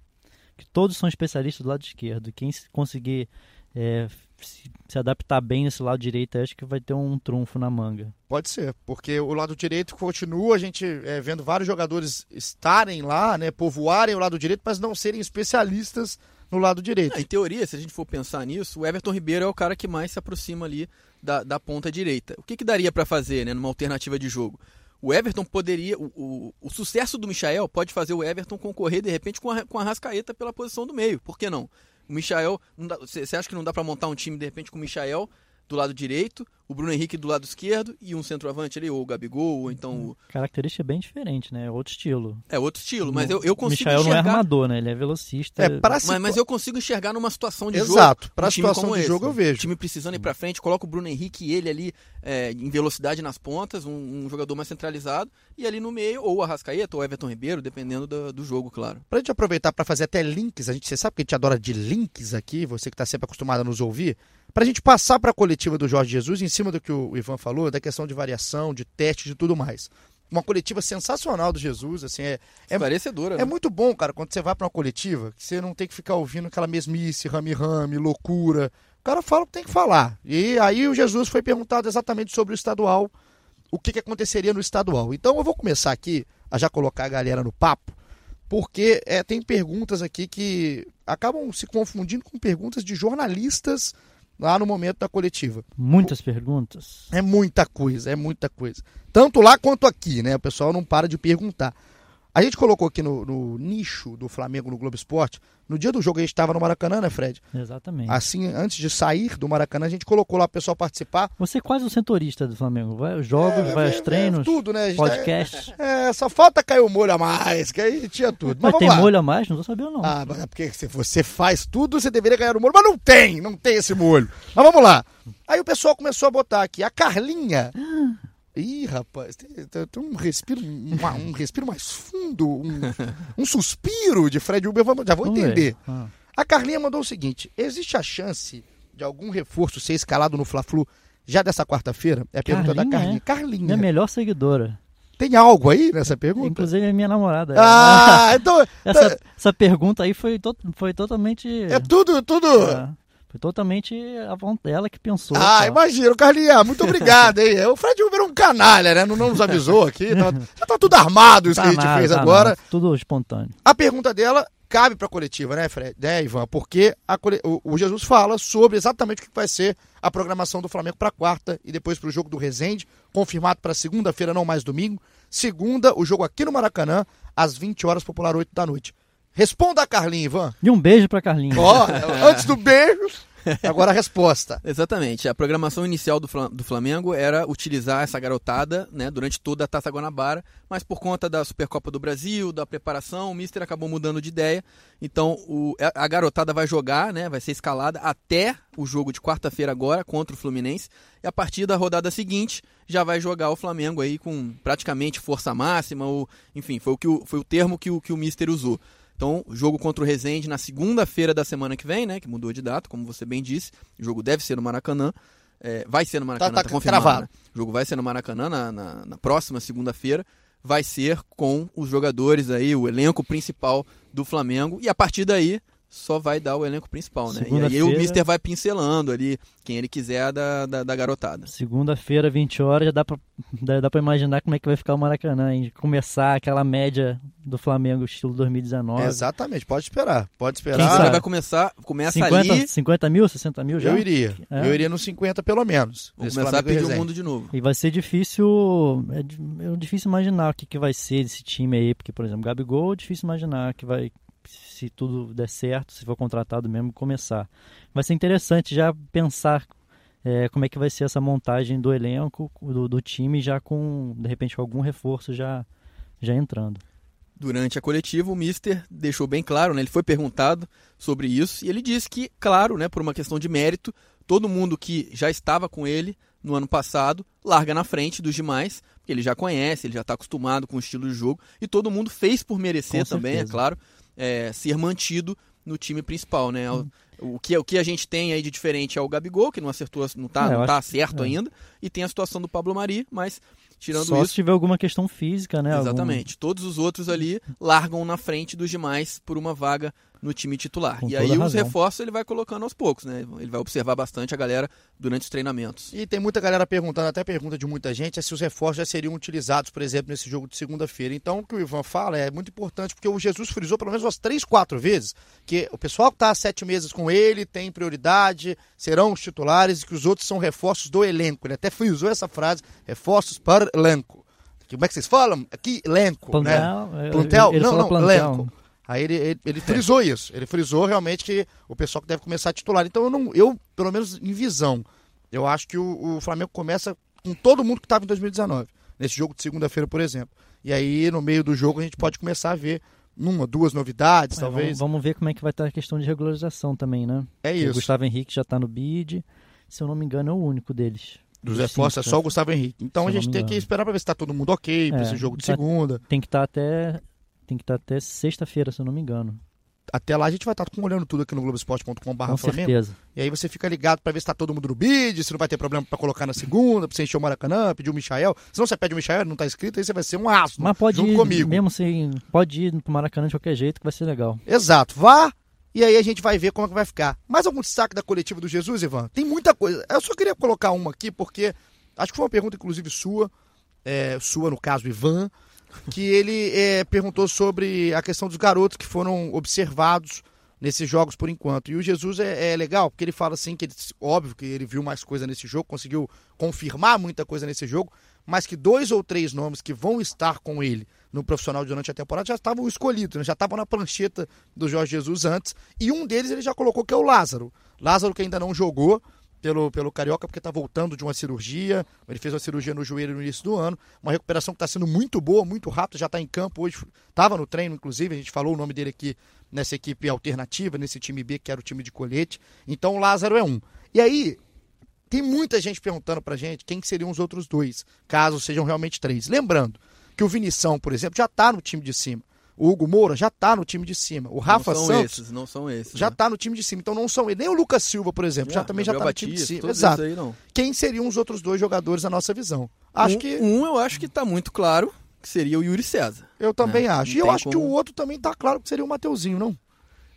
[SPEAKER 3] Que todos são especialistas do lado esquerdo. Quem conseguir é, se, se, adaptar bem nesse lado direito, acho que vai ter um trunfo na manga.
[SPEAKER 1] Pode ser, porque o lado direito continua a gente é, vendo vários jogadores estarem lá, né, povoarem o lado direito, mas não serem especialistas no lado direito.
[SPEAKER 2] em teoria, se a gente for pensar nisso, o Everton Ribeiro é o cara que mais se aproxima ali da, da ponta direita. O que, que daria para fazer, né, numa alternativa de jogo? O Everton poderia. O, o, o, sucesso do Michael pode fazer o Everton concorrer, de repente, com a, com a Rascaeta pela posição do meio. Por que não? O Michael, você acha que não dá para montar um time de repente com o Michael do lado direito, o Bruno Henrique do lado esquerdo e um centroavante ali, ou o Gabigol, ou então o...
[SPEAKER 3] Característica bem diferente, né? É outro estilo.
[SPEAKER 2] É outro estilo, mas eu, eu consigo
[SPEAKER 3] Michael
[SPEAKER 2] enxergar...
[SPEAKER 3] não é armador, né? Ele é velocista. É,
[SPEAKER 2] pra mas, mas eu consigo enxergar numa situação de
[SPEAKER 1] Exato.
[SPEAKER 2] jogo.
[SPEAKER 1] Exato, pra um situação de esse. jogo eu vejo.
[SPEAKER 2] O time precisando ir pra frente, coloca o Bruno Henrique e ele ali é, em velocidade nas pontas, um, um, jogador mais centralizado, e ali no meio, ou o Arrascaeta, ou o Everton Ribeiro, dependendo do, do jogo, claro.
[SPEAKER 1] Pra gente aproveitar para fazer até links, a gente, você sabe que a gente adora de links aqui, você que tá sempre acostumado a nos ouvir, para a gente passar para a coletiva do Jorge Jesus, em cima do que o Ivan falou, da questão de variação, de teste, de tudo mais. Uma coletiva sensacional do Jesus, assim, é. É,
[SPEAKER 2] Parecedora,
[SPEAKER 1] é
[SPEAKER 2] né?
[SPEAKER 1] muito bom, cara, quando você vai para uma coletiva, que você não tem que ficar ouvindo aquela mesmice, rame-rame, loucura. O cara fala o que tem que falar. E aí o Jesus foi perguntado exatamente sobre o estadual, o que, que aconteceria no estadual. Então eu vou começar aqui a já colocar a galera no papo, porque é, tem perguntas aqui que acabam se confundindo com perguntas de jornalistas lá no momento da coletiva.
[SPEAKER 3] Muitas perguntas.
[SPEAKER 1] É muita coisa, é muita coisa. Tanto lá quanto aqui, né? O pessoal não para de perguntar. A gente colocou aqui no, no, nicho do Flamengo no Globo Esporte. No dia do jogo a gente estava no Maracanã, né, Fred?
[SPEAKER 3] Exatamente.
[SPEAKER 1] Assim, antes de sair do Maracanã, a gente colocou lá o pessoal participar.
[SPEAKER 3] Você é quase o setorista do Flamengo. Vai aos jogos, é, vai aos é, treinos,
[SPEAKER 1] tudo, né?
[SPEAKER 3] podcast.
[SPEAKER 1] É, é, só falta cair o molho a mais, que aí tinha tudo.
[SPEAKER 3] Mas, mas tem lá. molho a mais? Não tô sabendo não.
[SPEAKER 1] Ah, mas é porque se você faz tudo, você deveria ganhar o molho. Mas não tem, não tem esse molho. Mas vamos lá. Aí o pessoal começou a botar aqui. A Carlinha... Ih, rapaz, tem, tem um respiro, um, um, respiro mais fundo, um, um suspiro de Fred Uber, já vou entender. Ah. A Carlinha mandou o seguinte: existe a chance de algum reforço ser escalado no Fla-Flu já dessa quarta-feira? É a pergunta Carlinha, da Carlinha. É.
[SPEAKER 3] Carlinha. Minha melhor seguidora.
[SPEAKER 1] Tem algo aí nessa pergunta?
[SPEAKER 3] Inclusive é minha namorada.
[SPEAKER 1] Ah, então.
[SPEAKER 3] essa, essa pergunta aí foi, to, foi totalmente.
[SPEAKER 1] É tudo, tudo.
[SPEAKER 3] É, foi totalmente a vontade dela que pensou.
[SPEAKER 1] Ah,
[SPEAKER 3] tá?
[SPEAKER 1] imagina, Carlinha, muito obrigado aí. O Fred Uber é um canalha, né? Não, não nos avisou aqui. Tá, já tá tudo armado isso
[SPEAKER 3] Tá
[SPEAKER 1] que a gente
[SPEAKER 3] nada,
[SPEAKER 1] fez
[SPEAKER 3] tá
[SPEAKER 1] agora.
[SPEAKER 3] nada, Tudo espontâneo.
[SPEAKER 1] A pergunta dela cabe para a coletiva, né, Fred? Né, Ivan? Porque a o, o Jesus fala sobre exatamente o que vai ser a programação do Flamengo para quarta e depois para o jogo do Resende, confirmado para segunda-feira, não mais domingo. Segunda, o jogo aqui no Maracanã, às 20 horas, popular 8 da noite. Responda a Carlinha, Ivan.
[SPEAKER 3] E um beijo pra Carlinhos.
[SPEAKER 1] Ó, antes do beijo, agora a resposta.
[SPEAKER 2] Exatamente. A programação inicial do Fla- do Flamengo era utilizar essa garotada né, durante toda a Taça Guanabara, mas por conta da Supercopa do Brasil, da preparação, o Mister acabou mudando de ideia. Então o- a a garotada vai jogar, né, vai ser escalada até o jogo de quarta-feira agora contra o Fluminense. E a partir da rodada seguinte já vai jogar o Flamengo aí com praticamente força máxima, ou, enfim, foi o, que o, foi o termo que o, que o Mister usou. Então, jogo contra o Resende na segunda-feira da semana que vem, né? Que mudou de data, como você bem disse. O jogo deve ser no Maracanã. É, vai ser no Maracanã,
[SPEAKER 1] Tá-
[SPEAKER 2] tá,
[SPEAKER 1] tá
[SPEAKER 2] confirmado. né? O jogo vai ser no Maracanã na, na- na próxima segunda-feira. Vai ser com os jogadores aí, o elenco principal do Flamengo. E a partir daí, só vai dar o elenco principal, né? E aí o Mister vai pincelando ali quem ele quiser da, da, da garotada.
[SPEAKER 3] Segunda-feira, 20 horas, já dá pra, dá, dá pra imaginar como é que vai ficar o Maracanã, hein? Começar aquela média do Flamengo estilo 2019.
[SPEAKER 1] Exatamente, pode esperar. Pode
[SPEAKER 2] Quem
[SPEAKER 1] esperar.
[SPEAKER 2] sabe vai começar, começa
[SPEAKER 3] 50,
[SPEAKER 2] ali,
[SPEAKER 3] 50 mil, 60 mil já?
[SPEAKER 1] Eu iria.
[SPEAKER 3] É.
[SPEAKER 1] Eu iria nos 50 pelo menos.
[SPEAKER 2] vou começar a
[SPEAKER 1] Flamengo e
[SPEAKER 2] pedir o mundo de novo.
[SPEAKER 3] E vai ser difícil. É, é difícil imaginar o que, que vai ser desse time aí, porque, por exemplo, Gabigol é difícil imaginar que vai, se tudo der certo, se for contratado mesmo, começar. Vai ser interessante já pensar é, como é que vai ser essa montagem do elenco, do, do time, já com, de repente, com algum reforço já, já entrando.
[SPEAKER 2] Durante a coletiva, o Mister deixou bem claro, né? Ele foi perguntado sobre isso e ele disse que, claro, né, por uma questão de mérito, todo mundo que já estava com ele no ano passado larga na frente dos demais, porque ele já conhece, ele já está acostumado com o estilo de jogo e todo mundo fez por merecer
[SPEAKER 3] Com
[SPEAKER 2] também, é
[SPEAKER 3] certeza.
[SPEAKER 2] claro, é, ser mantido no time principal, né? O, o que, o que a gente tem aí de diferente é o Gabigol, que não acertou, não tá,
[SPEAKER 3] É,
[SPEAKER 2] não tá
[SPEAKER 3] acho-
[SPEAKER 2] certo
[SPEAKER 3] é.
[SPEAKER 2] ainda, e tem a situação do Pablo Mari, mas tirando
[SPEAKER 3] Só
[SPEAKER 2] isso,
[SPEAKER 3] se tiver alguma questão física, né? algum-
[SPEAKER 2] Exatamente. Todos os outros ali largam na frente dos demais por uma vaga no time titular.
[SPEAKER 3] Com
[SPEAKER 2] e aí os reforços ele vai colocando aos poucos, né? Ele vai observar bastante a galera durante os treinamentos.
[SPEAKER 1] E tem muita galera perguntando, até pergunta de muita gente, é se os reforços já seriam utilizados, por exemplo, nesse jogo de segunda-feira. Então, o que o Ivan fala é muito importante, porque o Jesus frisou pelo menos umas três, quatro vezes que o pessoal que está há sete meses com ele tem prioridade, serão os titulares e que os outros são reforços do elenco. Ele até frisou essa frase, reforços para elenco. Como é que vocês falam? Aqui, elenco, né?
[SPEAKER 3] Plantel, é,
[SPEAKER 1] Plantel?
[SPEAKER 3] ele
[SPEAKER 1] não,
[SPEAKER 3] fala
[SPEAKER 1] não,
[SPEAKER 3] plantel.
[SPEAKER 1] elenco. Aí ele, ele, ele frisou isso. Ele frisou realmente que o pessoal que deve começar a titular. Então eu não, eu, pelo menos em visão, eu acho que o, o Flamengo começa com todo mundo que estava em 2019. Nesse jogo de segunda-feira, por exemplo. E aí, no meio do jogo, a gente pode começar a ver uma, duas novidades,
[SPEAKER 3] É,
[SPEAKER 1] talvez.
[SPEAKER 3] Vamos, vamos ver como é que vai estar a questão de regularização também, né?
[SPEAKER 1] É
[SPEAKER 3] O
[SPEAKER 1] isso.
[SPEAKER 3] Gustavo Henrique já está no bid. Se eu não me engano, é o único deles.
[SPEAKER 1] Dos reforços é só o
[SPEAKER 3] né?
[SPEAKER 1] Gustavo Henrique. Então
[SPEAKER 3] Se
[SPEAKER 1] a gente tem que esperar para ver se está todo mundo ok para
[SPEAKER 3] É,
[SPEAKER 1] esse jogo de
[SPEAKER 3] tá-
[SPEAKER 1] segunda.
[SPEAKER 3] Tem que estar até. Tem que estar até sexta-feira, se eu não me engano.
[SPEAKER 1] Até lá a gente vai estar olhando tudo aqui no Globoesporte.com.br
[SPEAKER 3] Com certeza.
[SPEAKER 1] E aí você fica ligado pra ver se tá todo mundo no bid, se não vai ter problema pra colocar na segunda, pra você encher o Maracanã, pedir o Michael. Se não você pede o Michael, não tá escrito, aí você vai ser um asno.
[SPEAKER 3] Mas pode
[SPEAKER 1] junto
[SPEAKER 3] ir,
[SPEAKER 1] comigo.
[SPEAKER 3] mesmo assim, pode ir pro Maracanã de qualquer jeito que vai ser legal.
[SPEAKER 1] Exato. Vá e aí a gente vai ver como é que vai ficar. Mais algum destaque da coletiva do Jesus, Ivan? Tem muita coisa. Eu só queria colocar uma aqui, porque acho que foi uma pergunta, inclusive, sua, é, sua no caso, Ivan, que ele é, perguntou sobre a questão dos garotos que foram observados nesses jogos por enquanto. E o Jesus é, é legal, porque ele fala assim que ele, óbvio que ele viu mais coisa nesse jogo, conseguiu confirmar muita coisa nesse jogo, mas que dois ou três nomes que vão estar com ele no profissional durante a temporada já estavam escolhidos, né? já estavam na prancheta do Jorge Jesus antes, e um deles ele já colocou que é o Lázaro. Lázaro que ainda não jogou pelo, pelo Carioca porque está voltando de uma cirurgia, ele fez uma cirurgia no joelho no início do ano, uma recuperação que está sendo muito boa, muito rápida, já está em campo hoje, estava no treino inclusive, a gente falou o nome dele aqui nessa equipe alternativa, nesse time B que era o time de colete, então o Lázaro é um. E aí, tem muita gente perguntando pra gente quem que seriam os outros dois, caso sejam realmente três. Lembrando que o Vinição, por exemplo, já tá no time de cima. O Hugo Moura já tá no time de cima. O Rafa
[SPEAKER 2] não são
[SPEAKER 1] Santos
[SPEAKER 2] esses, não são esses.
[SPEAKER 1] já
[SPEAKER 2] né?
[SPEAKER 1] tá no time de cima. Então não são ele. Nem o Lucas Silva, por exemplo, já
[SPEAKER 2] Ah,
[SPEAKER 1] também já tá no time de cima. Exato.
[SPEAKER 2] Aí, não.
[SPEAKER 1] Quem seriam os outros dois jogadores na nossa visão? Acho
[SPEAKER 2] um,
[SPEAKER 1] que
[SPEAKER 2] um eu acho que tá muito claro, que seria o Yuri César.
[SPEAKER 1] Eu também
[SPEAKER 2] É,
[SPEAKER 1] acho.
[SPEAKER 2] não
[SPEAKER 1] E eu acho que
[SPEAKER 2] como-
[SPEAKER 1] o outro também tá claro que seria o Mateuzinho, não?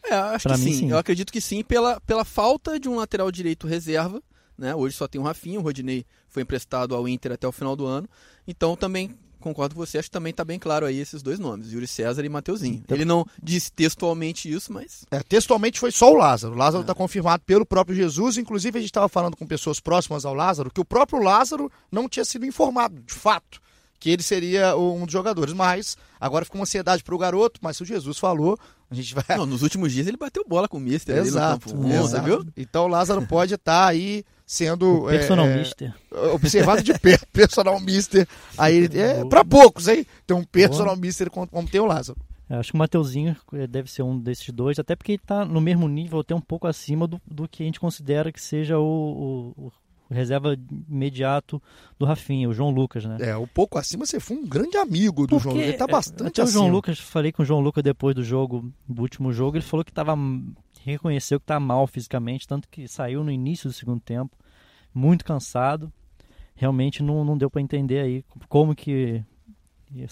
[SPEAKER 2] É, acho
[SPEAKER 3] Pra
[SPEAKER 2] que
[SPEAKER 3] mim,
[SPEAKER 2] sim.
[SPEAKER 3] sim.
[SPEAKER 2] Eu acredito que sim, pela, pela falta de um lateral direito reserva. Né? Hoje só tem o Rafinha, o Rodinei foi emprestado ao Inter até o final do ano. Então também concordo com você, acho que também está bem claro aí esses dois nomes, Yuri César e Mateuzinho.
[SPEAKER 1] Então-
[SPEAKER 2] Ele não disse textualmente isso, mas
[SPEAKER 1] É, textualmente foi só o Lázaro. O Lázaro
[SPEAKER 2] É.
[SPEAKER 1] está confirmado pelo próprio Jesus. Inclusive, a gente estava falando com pessoas próximas ao Lázaro que o próprio Lázaro não tinha sido informado, de fato, que ele seria um dos jogadores. Mas agora ficou uma ansiedade para o garoto. Mas se o Jesus falou, a gente vai.
[SPEAKER 2] não, nos últimos dias ele bateu bola com o Mister ali no
[SPEAKER 1] Exato,
[SPEAKER 2] campo.
[SPEAKER 1] exato.
[SPEAKER 2] viu?
[SPEAKER 1] Então o Lázaro pode estar aí sendo é,
[SPEAKER 3] Personal
[SPEAKER 1] é,
[SPEAKER 3] mister.
[SPEAKER 1] observado de perto, personal mister. Aí é para poucos, hein? Tem um personal mister como, tem o Lázaro.
[SPEAKER 3] Eu acho que o Mateuzinho eh, deve ser um desses dois, até porque ele tá no mesmo nível, até um pouco acima do, do que a gente considera que seja o, o- o reserva imediato do Rafinha, o João Lucas, né?
[SPEAKER 1] É, um pouco acima você foi um grande amigo do João.
[SPEAKER 3] Porque,
[SPEAKER 1] Ele tá
[SPEAKER 3] é,
[SPEAKER 1] bastante
[SPEAKER 3] até o João
[SPEAKER 1] acima.
[SPEAKER 3] Lucas, falei com o João Lucas depois do jogo, do último jogo, ele falou que tava reconheceu que tá mal fisicamente, tanto que saiu no início do segundo tempo, muito cansado. Realmente não, não deu para entender aí como que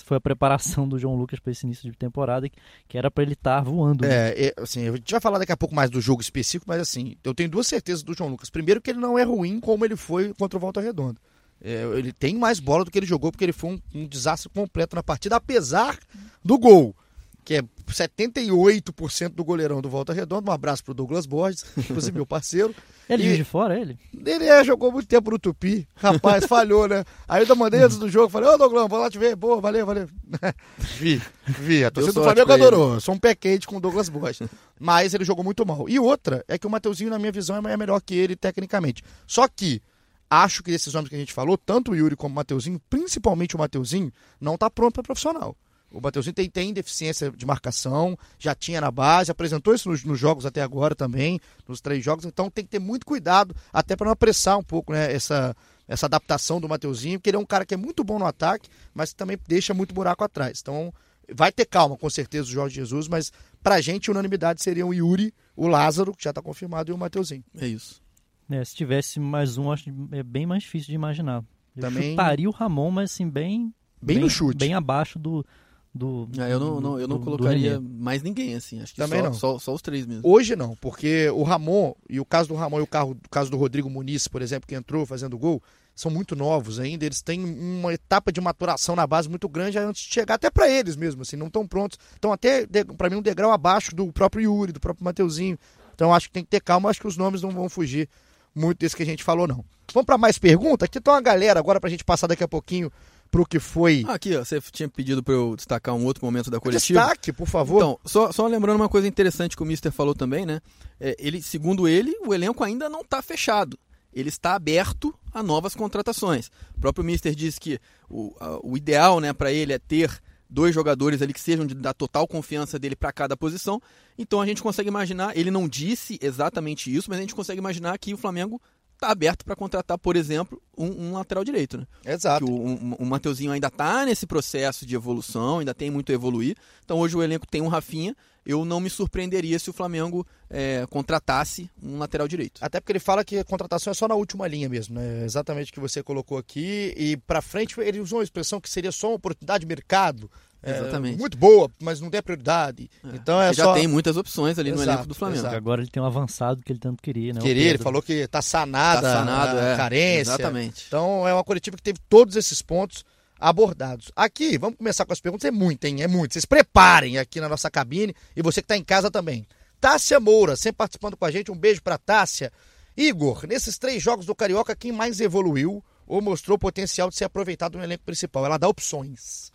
[SPEAKER 3] foi a preparação do João Lucas para esse início de temporada, que, era para ele estar voando. né?
[SPEAKER 1] É, assim, a gente vai falar daqui a pouco mais do jogo específico, mas assim, eu tenho duas certezas do João Lucas. Primeiro, que ele não é ruim como ele foi contra o Volta Redonda. É, ele tem mais bola do que ele jogou, porque ele foi um, um desastre completo na partida, apesar do gol, que é 78% do goleirão do Volta Redonda. Um abraço pro Douglas Borges, inclusive meu parceiro.
[SPEAKER 3] Ele
[SPEAKER 1] E-
[SPEAKER 3] vive de fora, ele?
[SPEAKER 1] Ele é, jogou muito tempo no Tupi. Rapaz, falhou, né? Aí eu ainda mandei antes do jogo, falei, ô Douglas, vou lá te ver. Boa, valeu, valeu. vi, vi. A torcida do Flamengo adorou. Eu sou um pé quente com o Douglas Borges. Mas ele jogou muito mal. E outra, é que o Mateuzinho, na minha visão, é melhor que ele tecnicamente. Só que, acho que desses nomes que a gente falou, tanto o Yuri como o Mateuzinho, principalmente o Mateuzinho, não tá pronto para profissional. O Mateuzinho tem, tem deficiência de marcação, já tinha na base, apresentou isso nos, nos jogos até agora também, nos três jogos, então tem que ter muito cuidado, até para não apressar um pouco né, essa, essa adaptação do Mateuzinho, porque ele é um cara que é muito bom no ataque, mas que também deixa muito buraco atrás. Então vai ter calma, com certeza, o Jorge Jesus, mas pra gente, unanimidade seria o Yuri, o Lázaro, que já tá confirmado, e o Mateuzinho.
[SPEAKER 2] É isso.
[SPEAKER 3] É, se tivesse mais um, acho que é bem mais difícil de imaginar. Eu
[SPEAKER 1] Também-
[SPEAKER 3] chutaria o Ramon, mas assim, bem.
[SPEAKER 1] Bem no chute.
[SPEAKER 3] Bem abaixo do. Do
[SPEAKER 2] Ah, eu não, não- eu não
[SPEAKER 3] do- do
[SPEAKER 2] colocaria
[SPEAKER 3] René.
[SPEAKER 2] mais ninguém, assim. Acho que
[SPEAKER 1] Também
[SPEAKER 2] só,
[SPEAKER 1] não.
[SPEAKER 2] Só, só os três mesmo.
[SPEAKER 1] Hoje não, porque o Ramon, e o caso do Ramon e o carro- o caso do Rodrigo Muniz, por exemplo, que entrou fazendo gol, são muito novos ainda, eles têm uma etapa de maturação na base muito grande antes de chegar até pra eles mesmo, assim, não estão prontos. Estão até, pra mim, um degrau abaixo do próprio Yuri, do próprio Mateuzinho. Então acho que tem que ter calma, acho que os nomes não vão fugir muito desse que a gente falou, não. Vamos pra mais perguntas? Aqui tá uma galera agora pra gente passar daqui a pouquinho pro que foi.
[SPEAKER 2] Ah, aqui, ó, você tinha pedido pra eu destacar um outro momento da coletiva.
[SPEAKER 1] Destaque, por favor.
[SPEAKER 2] Então, só, só lembrando uma coisa interessante que o Mister falou também, né? É, ele, segundo ele, o elenco ainda não está fechado. Ele está aberto a novas contratações. O próprio Mister disse que o, a- o ideal né, para ele é ter dois jogadores ali que sejam de, da total confiança dele para cada posição. Então a gente consegue imaginar, ele não disse exatamente isso, mas a gente consegue imaginar que o Flamengo está aberto para contratar, por exemplo, um, um lateral direito, né?
[SPEAKER 1] Exato.
[SPEAKER 2] que o, um- o Mateuzinho ainda está nesse processo de evolução, ainda tem muito a evoluir. Então hoje o elenco tem um Rafinha. Eu não me surpreenderia se o Flamengo é, contratasse um lateral direito.
[SPEAKER 1] Até porque ele fala que a contratação é só na última linha mesmo, né? Exatamente o que você colocou aqui. E pra frente ele usou uma expressão que seria só uma oportunidade de mercado. É,
[SPEAKER 2] Exatamente.
[SPEAKER 1] muito boa, mas não tem prioridade. então é
[SPEAKER 2] Porque
[SPEAKER 1] só.
[SPEAKER 2] já tem muitas opções ali no
[SPEAKER 1] Exato,
[SPEAKER 2] elenco do Flamengo.
[SPEAKER 1] exato.
[SPEAKER 3] Agora ele tem um avançado que ele tanto queria, né?
[SPEAKER 1] Querer, ele falou que tá sanada,
[SPEAKER 2] Tá sanado,
[SPEAKER 1] a
[SPEAKER 2] é.
[SPEAKER 1] carência.
[SPEAKER 2] Exatamente.
[SPEAKER 1] Então é uma coletiva que teve todos esses pontos abordados. Aqui, vamos começar com as perguntas. É muito, hein? É muito. Vocês preparem aqui na nossa cabine e você que está em casa também. Tássia Moura, sempre participando com a gente. Um beijo para Tássia. Igor, nesses três jogos do Carioca, quem mais evoluiu ou mostrou potencial de ser aproveitado no elenco principal? Ela dá opções.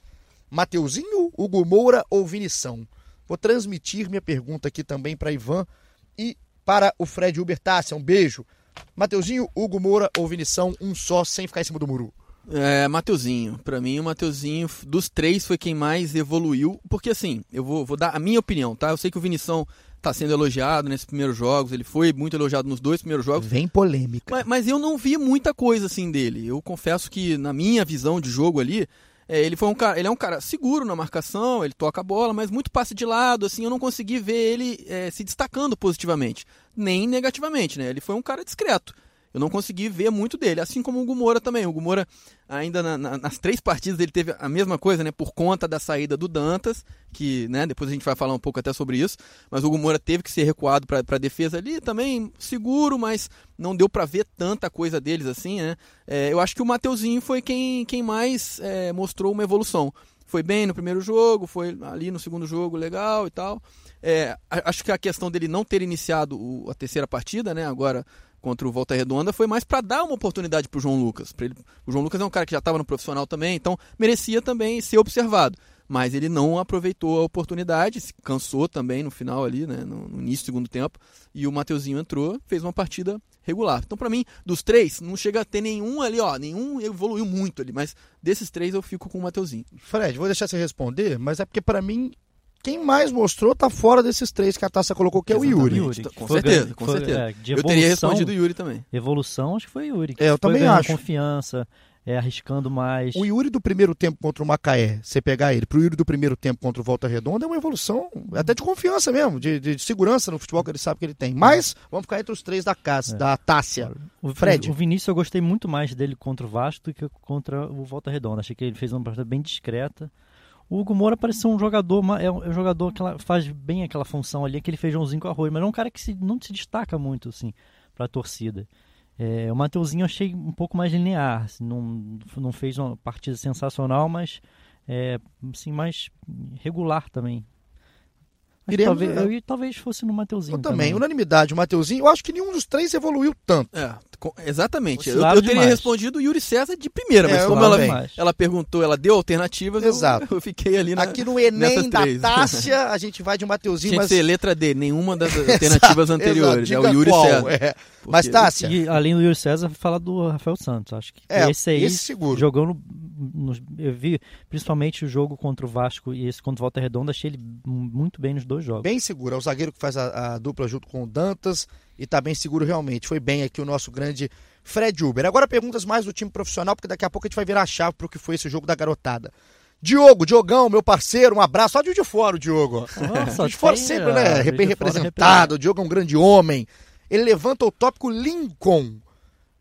[SPEAKER 1] Mateuzinho, Hugo Moura ou Vinição? Vou transmitir minha pergunta aqui também para Ivan e para o Fred Uber. Tássia, um beijo. Mateuzinho, Hugo Moura ou Vinição, um só, sem ficar em cima do muro.
[SPEAKER 2] É, Mateuzinho. Pra mim, o Mateuzinho, dos três, foi quem mais evoluiu. Porque, assim, eu vou, vou dar a minha opinião, tá? Eu sei que o Vinição tá sendo elogiado nesses primeiros jogos. Ele foi muito elogiado nos dois primeiros jogos.
[SPEAKER 1] Vem polêmica.
[SPEAKER 2] Mas, mas eu não vi muita coisa assim dele. Eu confesso que na minha visão de jogo ali, é, ele foi um cara, ele é um cara seguro na marcação, ele toca a bola, mas muito passe de lado, assim, eu não consegui ver ele é, se destacando positivamente, nem negativamente, né? Ele foi um cara discreto. Eu não consegui ver muito dele, assim como o Gumora também. O Gumora, ainda na, na, nas três partidas, ele teve a mesma coisa, né? Por conta da saída do Dantas, que, né, depois a gente vai falar um pouco até sobre isso, mas o Gumora teve que ser recuado para a defesa ali, também seguro, mas não deu para ver tanta coisa deles assim, né? É, eu acho que o Mateuzinho foi quem, quem mais é, mostrou uma evolução. Foi bem no primeiro jogo, foi ali no segundo jogo legal e tal. É, acho que a questão dele não ter iniciado o, a terceira partida, né, agora contra o Volta Redonda, foi mais para dar uma oportunidade para o João Lucas. Ele, o João Lucas é um cara que já estava no profissional também, então merecia também ser observado. Mas ele não aproveitou a oportunidade, se cansou também no final ali, né, no, no início do segundo tempo, e o Mateuzinho entrou, fez uma partida regular. Então, para mim, dos três, não chega a ter nenhum ali, ó, nenhum evoluiu muito ali, mas desses três eu fico com o Mateuzinho.
[SPEAKER 1] Fred, vou deixar você responder, mas é porque para mim quem mais mostrou tá fora desses três que a taça colocou, que é o Yuri. Yuri
[SPEAKER 2] com certeza, com foi, certeza. É, eu teria respondido o Yuri também.
[SPEAKER 3] Evolução, acho que foi o Yuri.
[SPEAKER 1] É, eu também acho.
[SPEAKER 3] confiança, é, arriscando mais.
[SPEAKER 1] O Yuri do primeiro tempo contra o Macaé, você pegar ele, pro Yuri do primeiro tempo contra o Volta Redonda, é uma evolução até de confiança mesmo, de, de, de segurança no futebol que ele sabe que ele tem. Mas vamos ficar entre os três da casa, é. da Tássia.
[SPEAKER 3] O, Fred. O Vinícius eu gostei muito mais dele contra o Vasco do que contra o Volta Redonda. Achei que ele fez uma partida bem discreta. O Hugo Moura parece um jogador, é um, jogador que faz bem aquela função ali, aquele feijãozinho com arroz, mas é um cara que se, não se destaca muito, assim, para a torcida. É, o Mateuzinho eu achei um pouco mais linear, assim, não, não fez uma partida sensacional, mas é, assim, mais regular também.
[SPEAKER 1] Iremos,
[SPEAKER 3] talvez, eu, talvez fosse no Mateuzinho.
[SPEAKER 1] Eu também, também. unanimidade, o Mateuzinho. Eu acho que nenhum dos três evoluiu tanto.
[SPEAKER 2] É, exatamente. Eu, eu, teria respondido o Yuri César de primeira, mas é, como ela, ela perguntou, ela deu alternativas, Exato. Eu, eu fiquei ali na,
[SPEAKER 1] Aqui no Enem da Tássia, a gente vai de Mateuzinho.
[SPEAKER 2] Tinha
[SPEAKER 1] mas...
[SPEAKER 2] que ser letra D, nenhuma das alternativas anteriores. É o Yuri qual, César. É.
[SPEAKER 1] Porque... Mas Tássia.
[SPEAKER 3] E além do Yuri César, falar do Rafael Santos. Acho que
[SPEAKER 1] é,
[SPEAKER 3] esse aí
[SPEAKER 1] esse seguro.
[SPEAKER 3] jogou no, no, Eu vi principalmente o jogo contra o Vasco e esse contra o Volta Redonda, achei ele muito bem nos dois jogos.
[SPEAKER 1] Bem seguro. É o zagueiro que faz a, a dupla junto com o Dantas e tá bem seguro realmente. Foi bem aqui o nosso grande Fred Uber. Agora perguntas mais do time profissional, porque daqui a pouco a gente vai virar a chave para o que foi esse jogo da garotada. Diogo, Diogão, meu parceiro, um abraço. Olha o de fora, o Diogo. Nossa, o de fora sempre, né? Bem representado. O Diogo é um grande homem ele levanta o tópico Lincoln.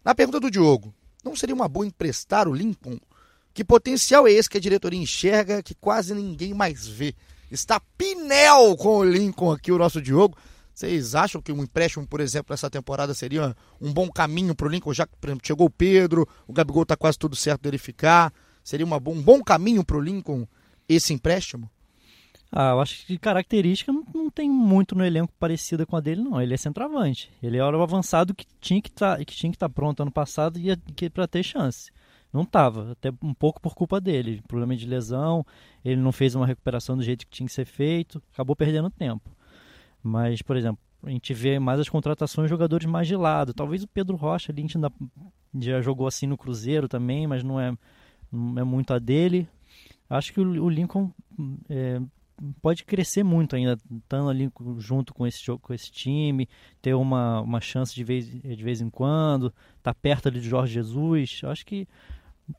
[SPEAKER 1] Na pergunta do Diogo, não seria uma boa emprestar o Lincoln? Que potencial é esse que a diretoria enxerga que quase ninguém mais vê? Está pinel com o Lincoln aqui, o nosso Diogo. Vocês acham que um empréstimo, por exemplo, nessa temporada seria um bom caminho para o Lincoln? Já que chegou o Pedro, o Gabigol está quase tudo certo dele ficar. Seria uma, um bom caminho para o Lincoln esse empréstimo?
[SPEAKER 3] Ah, eu acho que de característica não, não, tem muito no elenco parecida com a dele, não. Ele é centroavante. Ele era o avançado que tinha que tá, estar tá pronto ano passado e para ter chance. Não estava, até um pouco por culpa dele. Problema de lesão, ele não fez uma recuperação do jeito que tinha que ser feito, acabou perdendo tempo. Mas, por exemplo, a gente vê mais as contratações de jogadores mais de lado. Talvez o Pedro Rocha a gente ainda já jogou assim no Cruzeiro também, mas não é, não é muito a dele. Acho que o, o Lincoln é, pode crescer muito ainda, estando ali junto com esse, com esse time, ter uma, uma chance de vez, de vez em quando, estar tá perto ali de Jorge Jesus. Acho que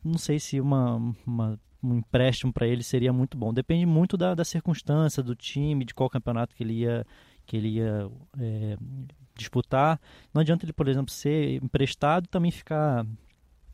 [SPEAKER 3] não sei se uma, uma um empréstimo para ele seria muito bom. Depende muito da, da circunstância, do time, de qual campeonato que ele ia, que ele ia é, disputar. Não adianta ele, por exemplo, ser emprestado e também ficar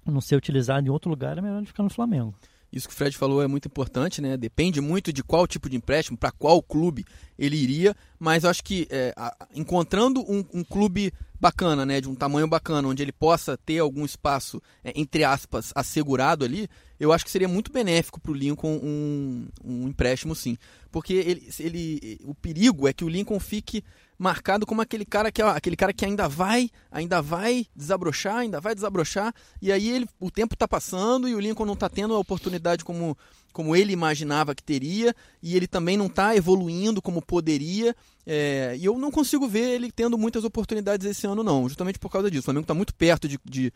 [SPEAKER 3] não ser utilizado em outro lugar, é melhor ele ficar no Flamengo.
[SPEAKER 2] Isso que o Fred falou é muito importante, né? Depende muito de qual tipo de empréstimo, para qual clube ele iria, mas acho que é, encontrando um, um, clube bacana, né? De um tamanho bacana, onde ele possa ter algum espaço, é, entre aspas, assegurado ali, eu acho que seria muito benéfico para o Lincoln um, um empréstimo, sim. Porque ele, ele, o perigo é que o Lincoln fique marcado como aquele cara que aquele cara que ainda vai, ainda vai desabrochar, ainda vai desabrochar, e aí ele, o tempo está passando e o Lincoln não está tendo a oportunidade como como ele imaginava que teria, e ele também não está evoluindo como poderia. É, e eu não consigo ver ele tendo muitas oportunidades esse ano, não, justamente por causa disso. O Flamengo está muito perto de, de,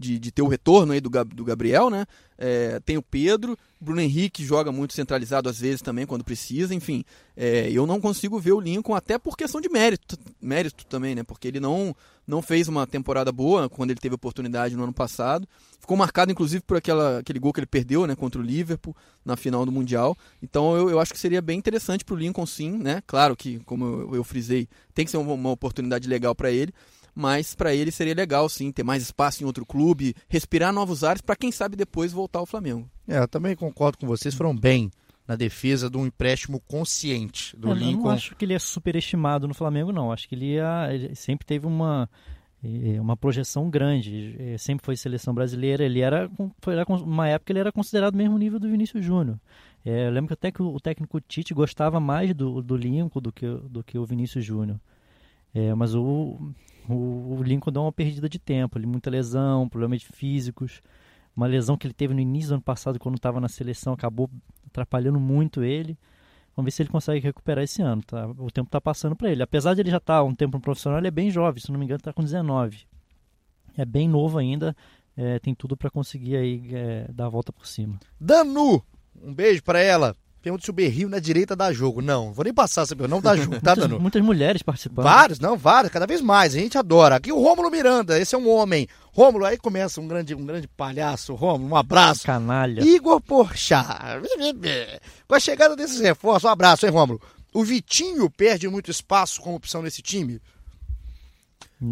[SPEAKER 2] de, de, ter o retorno aí do, do Gabriel, né? É, tem o Pedro, Bruno Henrique joga muito centralizado às vezes também, quando precisa, enfim. É, eu não consigo ver o Lincoln, até por questão de mérito, mérito também, né? Porque ele não, não fez uma temporada boa quando ele teve oportunidade no ano passado. Ficou marcado, inclusive, por aquela, aquele gol que ele perdeu né, contra o Liverpool na final do Mundial. Então eu, eu acho que seria bem interessante para o Lincoln, sim. Né? Claro que, como eu, eu, frisei, tem que ser uma, uma oportunidade legal para ele. Mas para ele seria legal sim ter mais espaço em outro clube, respirar novos ares para quem sabe depois voltar ao Flamengo.
[SPEAKER 1] É, eu também concordo com vocês, foram bem na defesa de um empréstimo consciente do
[SPEAKER 3] eu,
[SPEAKER 1] Lincoln.
[SPEAKER 3] Eu não acho que ele é superestimado no Flamengo, não. Acho que ele, ia, ele sempre teve uma, eh, uma projeção grande. Eh, sempre foi seleção brasileira. Ele era, foi uma época ele era considerado mesmo nível do Vinícius Júnior. É, eu lembro que até que o, técnico Tite gostava mais do, do Lincoln do que, do que o Vinícius Júnior. É, mas o, o, o, Lincoln deu uma perdida de tempo, ali, muita lesão, problemas físicos. Uma lesão que ele teve no início do ano passado, quando estava na seleção, acabou atrapalhando muito ele. Vamos ver se ele consegue recuperar esse ano. Tá? O tempo está passando para ele. Apesar de ele já estar tá um tempo no profissional, ele é bem jovem, se não me engano, está com 19. É bem novo ainda, é, tem tudo para conseguir aí é, dar a volta por cima.
[SPEAKER 1] Danu, um beijo para ela. Pergunta se o Berril na direita dá jogo. Não, vou nem passar essa não dá jogo, tá,
[SPEAKER 3] Danu? Muitas mulheres participando.
[SPEAKER 1] Vários, não, vários, cada vez mais. A gente adora. Aqui o Rômulo Miranda, esse é um homem. Rômulo, aí começa um grande, um grande palhaço. Rômulo, um abraço.
[SPEAKER 3] Canalha.
[SPEAKER 1] Igor Porchat. Com a chegada desses reforços, um abraço, hein, Rômulo? O Vitinho perde muito espaço como opção nesse time?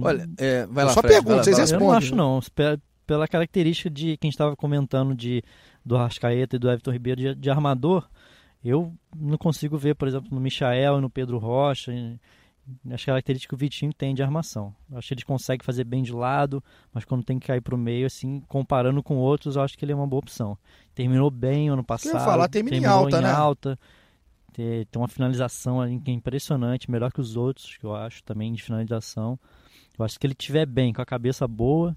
[SPEAKER 2] Olha, é, vai lá,
[SPEAKER 1] Só
[SPEAKER 2] Fred,
[SPEAKER 1] pergunta, vocês respondem.
[SPEAKER 3] Eu não acho, não. Pela característica de quem estava comentando de do Arrascaeta e do Everton Ribeiro de, de, armador, eu não consigo ver, por exemplo, no Michael e no Pedro Rocha, as características que o Vitinho tem de armação. Eu acho que ele consegue fazer bem de lado, mas quando tem que cair para o meio, assim, comparando com outros, eu acho que ele é uma boa opção. Terminou bem ano passado. Eu
[SPEAKER 1] falar, termina em alta,
[SPEAKER 3] em
[SPEAKER 1] né?
[SPEAKER 3] alta. Tem, tem uma finalização ali que é impressionante, melhor que os outros, que eu acho, também de finalização. Eu acho que ele tiver bem, com a cabeça boa,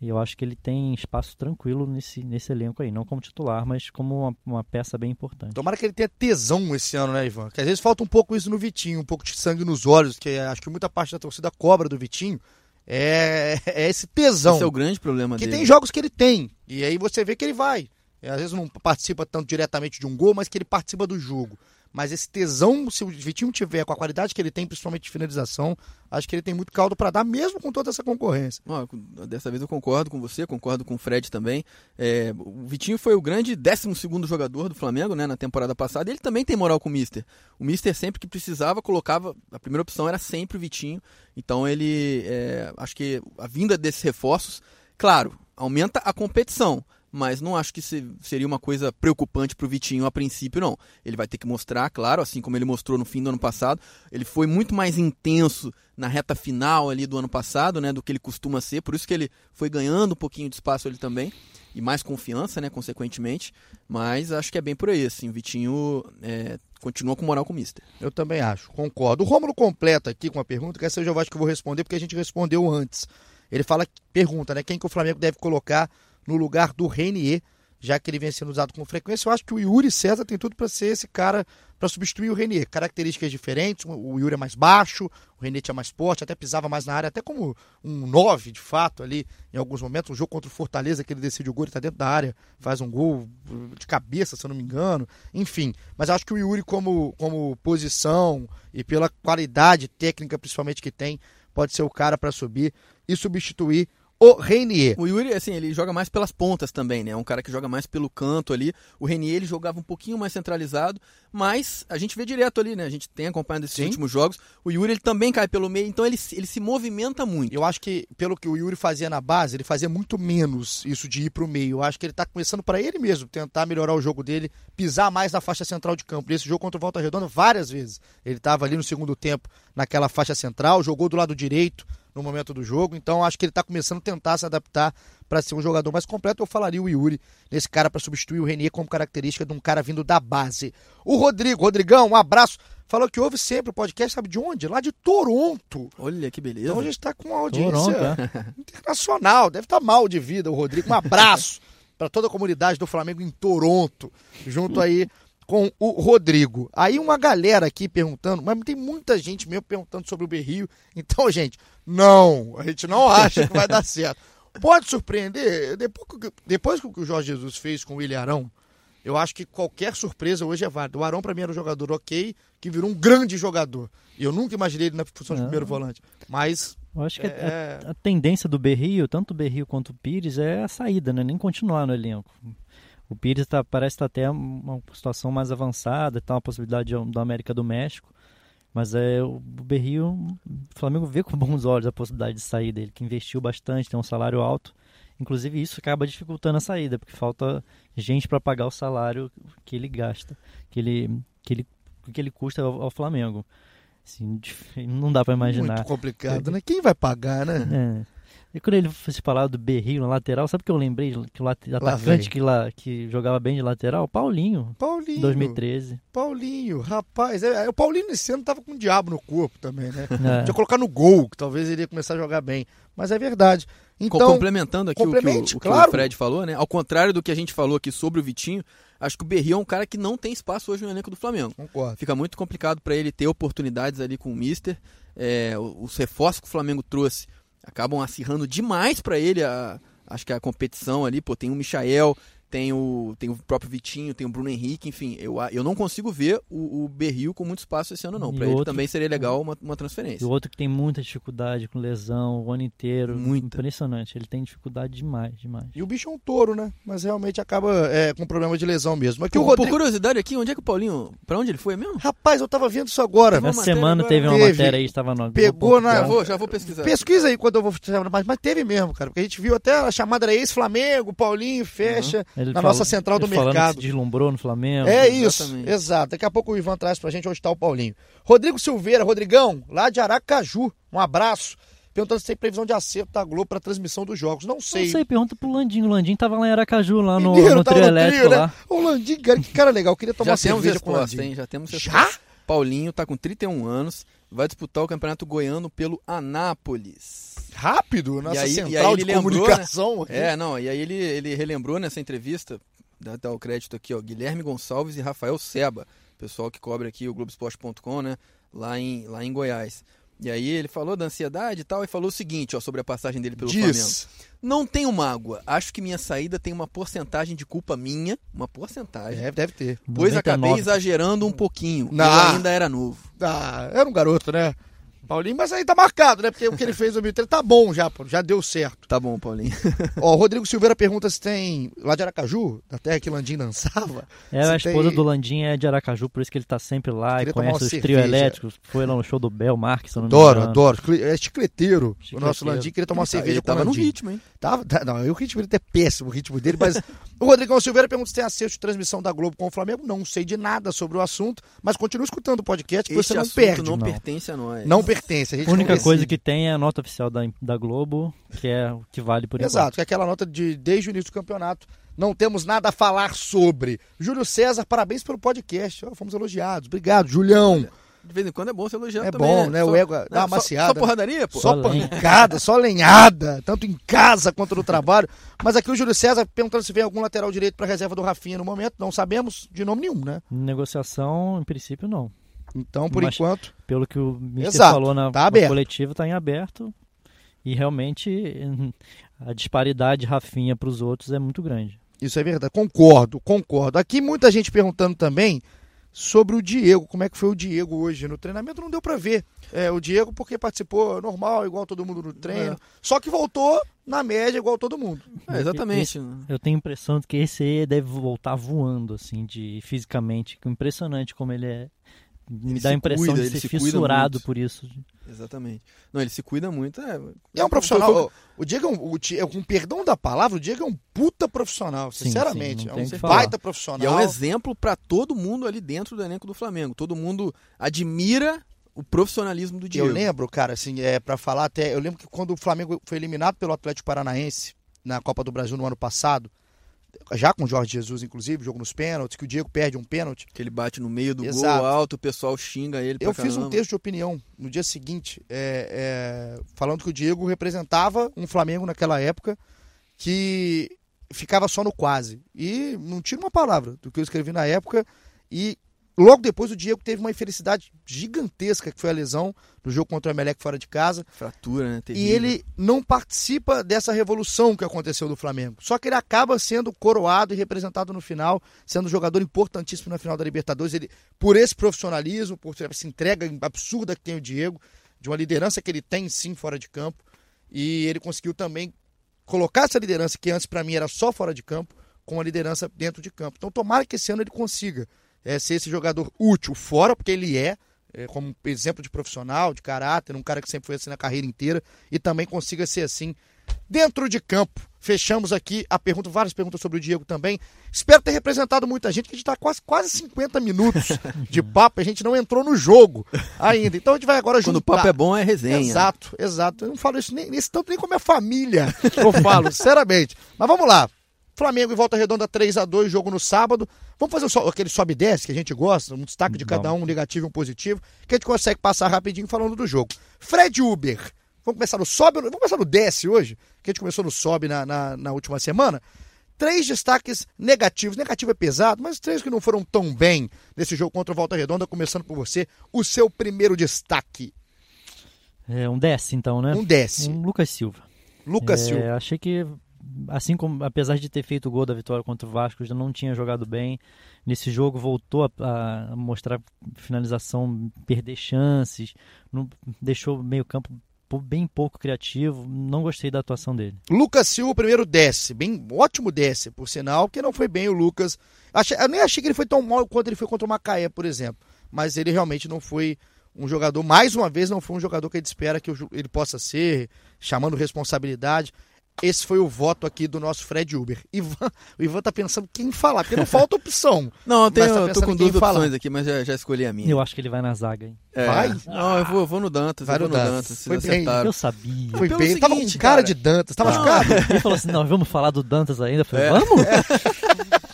[SPEAKER 3] e eu acho que ele tem espaço tranquilo nesse, nesse elenco aí, não como titular, mas como uma, uma, peça bem importante.
[SPEAKER 1] Tomara que ele tenha tesão esse ano, né, Ivan? Que às vezes falta um pouco isso no Vitinho, um pouco de sangue nos olhos, que acho que muita parte da torcida cobra do Vitinho. É, é esse tesão.
[SPEAKER 2] Esse é o grande problema
[SPEAKER 1] que
[SPEAKER 2] dele.
[SPEAKER 1] Que tem jogos que ele tem, e aí você vê que ele vai. Às vezes não participa tanto diretamente de um gol, mas que ele participa do jogo. Mas esse tesão, se o Vitinho tiver com a qualidade que ele tem, principalmente de finalização, acho que ele tem muito caldo para dar, mesmo com toda essa concorrência.
[SPEAKER 2] dessa vez eu concordo com você, concordo com o Fred também. É, o Vitinho foi o grande 12 jogador do Flamengo né, na temporada passada ele também tem moral com o Mister. O Mister, sempre que precisava, colocava. A primeira opção era sempre o Vitinho. Então ele. É, acho que a vinda desses reforços, claro, aumenta a competição mas não acho que seria uma coisa preocupante para o Vitinho a princípio, não. Ele vai ter que mostrar, claro, assim como ele mostrou no fim do ano passado. Ele foi muito mais intenso na reta final ali do ano passado, né, do que ele costuma ser. Por isso que ele foi ganhando um pouquinho de espaço ali também e mais confiança, né, consequentemente. Mas acho que é bem por aí, assim. O Vitinho é, continua com moral com o Mister.
[SPEAKER 1] Eu também acho, concordo. O Rômulo completa aqui com a pergunta, que essa eu já acho que eu vou responder porque a gente respondeu antes. Ele fala, pergunta, né, quem que o Flamengo deve colocar no lugar do Renier, já que ele vem sendo usado com frequência. Eu acho que o Yuri César tem tudo para ser esse cara para substituir o Renier. Características diferentes, o Yuri é mais baixo, o Renier tinha mais forte, até pisava mais na área, até como um 9 de fato ali em alguns momentos. Um jogo contra o Fortaleza que ele decide o gol, ele está dentro da área, faz um gol de cabeça, se eu não me engano. Enfim, mas acho que o Yuri como, como posição e pela qualidade técnica principalmente que tem, pode ser o cara para subir e substituir o Renier.
[SPEAKER 2] O Yuri, assim, ele joga mais pelas pontas também, né? É um cara que joga mais pelo canto ali. O Renier, ele jogava um pouquinho mais centralizado, mas a gente vê direto ali, né? A gente tem acompanhado esses Sim. últimos jogos. O Yuri, ele também cai pelo meio, então ele, ele se movimenta muito.
[SPEAKER 1] Eu acho que, pelo que o Yuri fazia na base, ele fazia muito menos isso de ir pro meio. Eu acho que ele tá começando para ele mesmo tentar melhorar o jogo dele, pisar mais na faixa central de campo. Esse jogo contra o Volta Redonda, várias vezes. Ele tava ali no segundo tempo, naquela faixa central, jogou do lado direito, no momento do jogo. Então acho que ele está começando a tentar se adaptar para ser um jogador mais completo. Eu falaria o Yuri nesse cara para substituir o Renier como característica de um cara vindo da base. O Rodrigo, Rodrigão, um abraço. Falou que ouve sempre o podcast, sabe de onde? Lá de Toronto.
[SPEAKER 2] Olha que beleza.
[SPEAKER 1] Então a gente está com uma audiência Toronto, é. internacional. Deve estar tá mal de vida o Rodrigo. Um abraço para toda a comunidade do Flamengo em Toronto. Junto aí com o Rodrigo. Aí uma galera aqui perguntando, mas tem muita gente mesmo perguntando sobre o Berrio. Então, gente, não, a gente não acha que vai dar certo. Pode surpreender, depois, depois que o Jorge Jesus fez com o William Arão, eu acho que qualquer surpresa hoje é válida. O Arão, para mim, era um jogador ok, que virou um grande jogador. E eu nunca imaginei ele na função de primeiro volante. Mas.
[SPEAKER 3] Eu acho que é... a, a, tendência do Berrio, tanto o Berrio quanto o Pires, é a saída, né? Nem continuar no elenco. O Pires tá, parece estar tá até uma situação mais avançada, tá uma possibilidade do América do México. Mas é, o Berrio, o Flamengo vê com bons olhos a possibilidade de sair dele, que investiu bastante, tem um salário alto. Inclusive isso acaba dificultando a saída, porque falta gente para pagar o salário que ele gasta, que ele, que ele, que ele custa ao, ao Flamengo. Assim, não dá para imaginar.
[SPEAKER 1] Muito complicado, né? Quem vai pagar, né?
[SPEAKER 3] É. E quando ele fosse falar do Berrio na lateral, sabe que eu lembrei que o atacante que, lá, que jogava bem de lateral? Paulinho.
[SPEAKER 1] Paulinho.
[SPEAKER 3] 2013.
[SPEAKER 1] Paulinho, rapaz. É, é, o Paulinho nesse ano tava com um diabo no corpo também, né? É. Tinha colocar no gol, que talvez ele ia começar a jogar bem. Mas é verdade. Então,
[SPEAKER 2] complementando aqui o que o, o, claro. que o Fred falou, né? Ao contrário do que a gente falou aqui sobre o Vitinho, acho que o Berrio é um cara que não tem espaço hoje no elenco do Flamengo.
[SPEAKER 1] Concordo.
[SPEAKER 2] Fica muito complicado para ele ter oportunidades ali com o Mister. É, os reforços que o Flamengo trouxe acabam acirrando demais para ele a, acho que a competição ali, pô, tem o Michael, tem o, tem o próprio Vitinho, tem o Bruno Henrique, enfim, eu, eu não consigo ver o, o Berril com muito espaço esse ano, não. Para ele também seria legal uma, uma transferência.
[SPEAKER 3] E o outro que tem muita dificuldade com lesão o ano inteiro.
[SPEAKER 2] Muito.
[SPEAKER 3] Impressionante. Ele tem dificuldade demais, demais.
[SPEAKER 1] E o bicho é um touro, né? Mas realmente acaba é, com problema de lesão mesmo.
[SPEAKER 2] Aqui, por, Rodrigo... por curiosidade aqui, onde é que o Paulinho. Pra onde ele foi mesmo?
[SPEAKER 1] Rapaz, eu tava vendo isso agora.
[SPEAKER 3] Na semana agora. teve uma teve. matéria aí, estava no.
[SPEAKER 1] Pegou na.
[SPEAKER 2] Já vou, já vou pesquisar.
[SPEAKER 1] Pesquisa aí quando eu vou. Mas, mas teve mesmo, cara. Porque a gente viu até a chamada era ex-Flamengo, Paulinho, fecha uhum. Na nossa central do mercado. Que
[SPEAKER 3] se deslumbrou no Flamengo.
[SPEAKER 1] É isso, Exatamente. exato. Daqui a pouco o Ivan traz pra gente onde está o Paulinho. Rodrigo Silveira, Rodrigão, lá de Aracaju, um abraço. Perguntando se tem previsão de acerto da Globo para transmissão dos jogos. Não sei.
[SPEAKER 3] Não sei, pergunta pro Landinho. O Landinho tava lá em Aracaju, lá no, Mineiro, no trio elétrico trio, né? lá.
[SPEAKER 1] O Landinho, cara, que cara legal. Eu queria tomar
[SPEAKER 2] Já
[SPEAKER 1] cerveja
[SPEAKER 2] com o Landinho. Hein? Já temos resposta. Já? Paulinho tá com 31 anos, vai disputar o Campeonato Goiano pelo Anápolis.
[SPEAKER 1] Rápido, nossa aí, central de lembrou, comunicação.
[SPEAKER 2] Né? É, não, e aí ele, ele relembrou nessa entrevista Dá, dá o crédito aqui, ó, Guilherme Gonçalves e Rafael Seba, pessoal que cobre aqui o Globoesporte.com, né, lá em, lá em Goiás. E aí ele falou da ansiedade e tal, e falou o seguinte, ó, sobre a passagem dele pelo Diz. Flamengo. Não tenho mágoa. Acho que minha saída tem uma porcentagem de culpa minha. Uma porcentagem.
[SPEAKER 1] Deve, deve ter.
[SPEAKER 2] Pois 99. acabei exagerando um pouquinho. Não. Eu ainda era novo.
[SPEAKER 1] Ah, era um garoto, né? Paulinho, mas aí tá marcado, né? Porque o que ele fez no 2013 tá bom já, pô, já deu certo.
[SPEAKER 2] Tá bom, Paulinho.
[SPEAKER 1] Ó, o Rodrigo Silveira pergunta se tem lá de Aracaju, da terra que Landim dançava.
[SPEAKER 3] É, a esposa tem... do Landim é de Aracaju, por isso que ele tá sempre lá Queria e conhece os trio elétricos. Foi lá no show do Bel Marques, se não
[SPEAKER 1] Adoro, adoro. É chicleteiro. O nosso Landim queria tomar uma cerveja
[SPEAKER 2] ele tava no ritmo, hein?
[SPEAKER 1] Tava, tá, não, o ritmo dele é péssimo, o ritmo dele, mas o Rodrigão Silveira pergunta se tem acesso de transmissão da Globo com o Flamengo. Não sei de nada sobre o assunto, mas continue escutando o podcast que
[SPEAKER 2] Este
[SPEAKER 1] você não perde.
[SPEAKER 2] não, não pertence a nós.
[SPEAKER 1] Não pertence. A gente
[SPEAKER 3] única coisa que tem é a nota oficial da, da Globo, que é o que vale por
[SPEAKER 1] Exato, que é aquela nota de desde o início do campeonato. Não temos nada a falar sobre. Júlio César, parabéns pelo podcast. Oh, fomos elogiados. Obrigado, Julião.
[SPEAKER 2] De vez em quando é bom ser elogiado
[SPEAKER 1] é
[SPEAKER 2] também.
[SPEAKER 1] É bom, né? Só, o ego dá uma maciada.
[SPEAKER 2] Só, só porradaria, pô.
[SPEAKER 1] Só, só pancada, só lenhada, tanto em casa quanto no trabalho. Mas aqui o Júlio César perguntando se vem algum lateral direito para reserva do Rafinha no momento. Não sabemos de nome nenhum, né?
[SPEAKER 3] Negociação, em princípio, não.
[SPEAKER 1] Então, por Mas, enquanto.
[SPEAKER 3] Pelo que o Mister Exato, falou na, tá na coletiva, está em aberto. E realmente a disparidade Rafinha para os outros é muito grande.
[SPEAKER 1] Isso é verdade. Concordo, concordo. Aqui muita gente perguntando também sobre o Diego. Como é que foi o Diego hoje no treinamento? Não deu para ver. É, o Diego, porque participou normal, igual todo mundo no treino. É. Só que voltou na média, igual todo mundo.
[SPEAKER 2] É, exatamente.
[SPEAKER 3] Esse, eu tenho a impressão de que esse aí deve voltar voando, assim, de fisicamente. Impressionante como ele é me ele dá a impressão cuida, de ser se fissurado por isso.
[SPEAKER 2] Exatamente. Não, ele se cuida muito. É,
[SPEAKER 1] é um profissional. O Diego é um, o, é, com perdão da palavra, o Diego é um puta profissional, sim, sinceramente. Sim, é um baita profissional.
[SPEAKER 2] E é um exemplo para todo mundo ali dentro do elenco do Flamengo. Todo mundo admira o profissionalismo do Diego.
[SPEAKER 1] Eu lembro, cara, assim, é para falar até, eu lembro que quando o Flamengo foi eliminado pelo Atlético Paranaense na Copa do Brasil no ano passado, já com o Jorge Jesus, inclusive, jogo nos pênaltis, que o Diego perde um pênalti.
[SPEAKER 2] Que ele bate no meio do Exato. gol alto, o pessoal xinga ele.
[SPEAKER 1] Eu
[SPEAKER 2] fiz
[SPEAKER 1] caramba. um texto de opinião no dia seguinte, é, é, falando que o Diego representava um Flamengo naquela época que ficava só no quase. E não tira uma palavra do que eu escrevi na época. E Logo depois, o Diego teve uma infelicidade gigantesca, que foi a lesão no jogo contra o Emelec fora de casa.
[SPEAKER 2] Fratura, né?
[SPEAKER 1] Terrível. E ele não participa dessa revolução que aconteceu do Flamengo. Só que ele acaba sendo coroado e representado no final, sendo um jogador importantíssimo na final da Libertadores. Ele, por esse profissionalismo, por essa entrega absurda que tem o Diego, de uma liderança que ele tem sim fora de campo. E ele conseguiu também colocar essa liderança, que antes para mim era só fora de campo, com a liderança dentro de campo. Então tomara que esse ano ele consiga é, ser esse jogador útil fora, porque ele é, é, como exemplo de profissional, de caráter, um cara que sempre foi assim na carreira inteira e também consiga ser assim dentro de campo. Fechamos aqui a pergunta, várias perguntas sobre o Diego também. Espero ter representado muita gente, que a gente está quase, quase 50 minutos de papo, a gente não entrou no jogo ainda. Então a gente vai agora juntar.
[SPEAKER 2] Quando o papo é bom, é resenha.
[SPEAKER 1] Exato, exato. Eu não falo isso nem, nesse tanto nem com a minha família, eu falo, sinceramente. Mas vamos lá. Flamengo e Volta Redonda 3 a 2 jogo no sábado. Vamos fazer so, aquele sobe e desce que a gente gosta, um destaque de cada um, um negativo e um positivo, que a gente consegue passar rapidinho falando do jogo. Fred Uber. Vamos começar no sobe, vamos começar no desce hoje, que a gente começou no sobe na, na, na última semana. Três destaques negativos. Negativo é pesado, mas três que não foram tão bem nesse jogo contra o Volta Redonda, começando por você. O seu primeiro destaque.
[SPEAKER 3] É um desce, então, né?
[SPEAKER 1] Um desce.
[SPEAKER 3] Um Lucas Silva.
[SPEAKER 1] Lucas
[SPEAKER 3] É,
[SPEAKER 1] Silva.
[SPEAKER 3] Achei que, assim como, apesar de ter feito o gol da vitória contra o Vasco, já não tinha jogado bem. Nesse jogo voltou a, a mostrar finalização, perder chances, não, deixou meio campo pou- bem pouco criativo. Não gostei da atuação dele.
[SPEAKER 1] Lucas Silva, o primeiro desce. Bem, ótimo desce, por sinal, que não foi bem o Lucas. Achei- eu nem achei que ele foi tão mal quanto ele foi contra o Macaé, por exemplo. Mas ele realmente não foi um jogador, mais uma vez, não foi um jogador que a gente espera que o ele possa ser, chamando responsabilidade. Esse foi o voto aqui do nosso Fred Uber. Ivan, o Ivan tá pensando quem falar, porque não falta opção.
[SPEAKER 2] Não, eu, tenho,
[SPEAKER 1] Mas tá
[SPEAKER 2] eu tô com duas
[SPEAKER 1] falar.
[SPEAKER 2] opções aqui, mas já, já escolhi a minha.
[SPEAKER 3] Eu acho que ele vai na zaga, hein?
[SPEAKER 2] É.
[SPEAKER 1] Vai?
[SPEAKER 2] Não, eu vou, eu vou no Dantas.
[SPEAKER 1] Vai
[SPEAKER 2] eu vou
[SPEAKER 1] no Dantas. Foi bem.
[SPEAKER 3] Eu sabia.
[SPEAKER 1] Foi bem. ele tava com
[SPEAKER 2] seguinte,
[SPEAKER 1] cara,
[SPEAKER 2] cara.
[SPEAKER 1] de Dantas, tá
[SPEAKER 2] Não.
[SPEAKER 1] machucado?
[SPEAKER 3] Ele falou assim: não, vamos falar do Dantas ainda. Eu falei,
[SPEAKER 2] É.
[SPEAKER 3] vamos?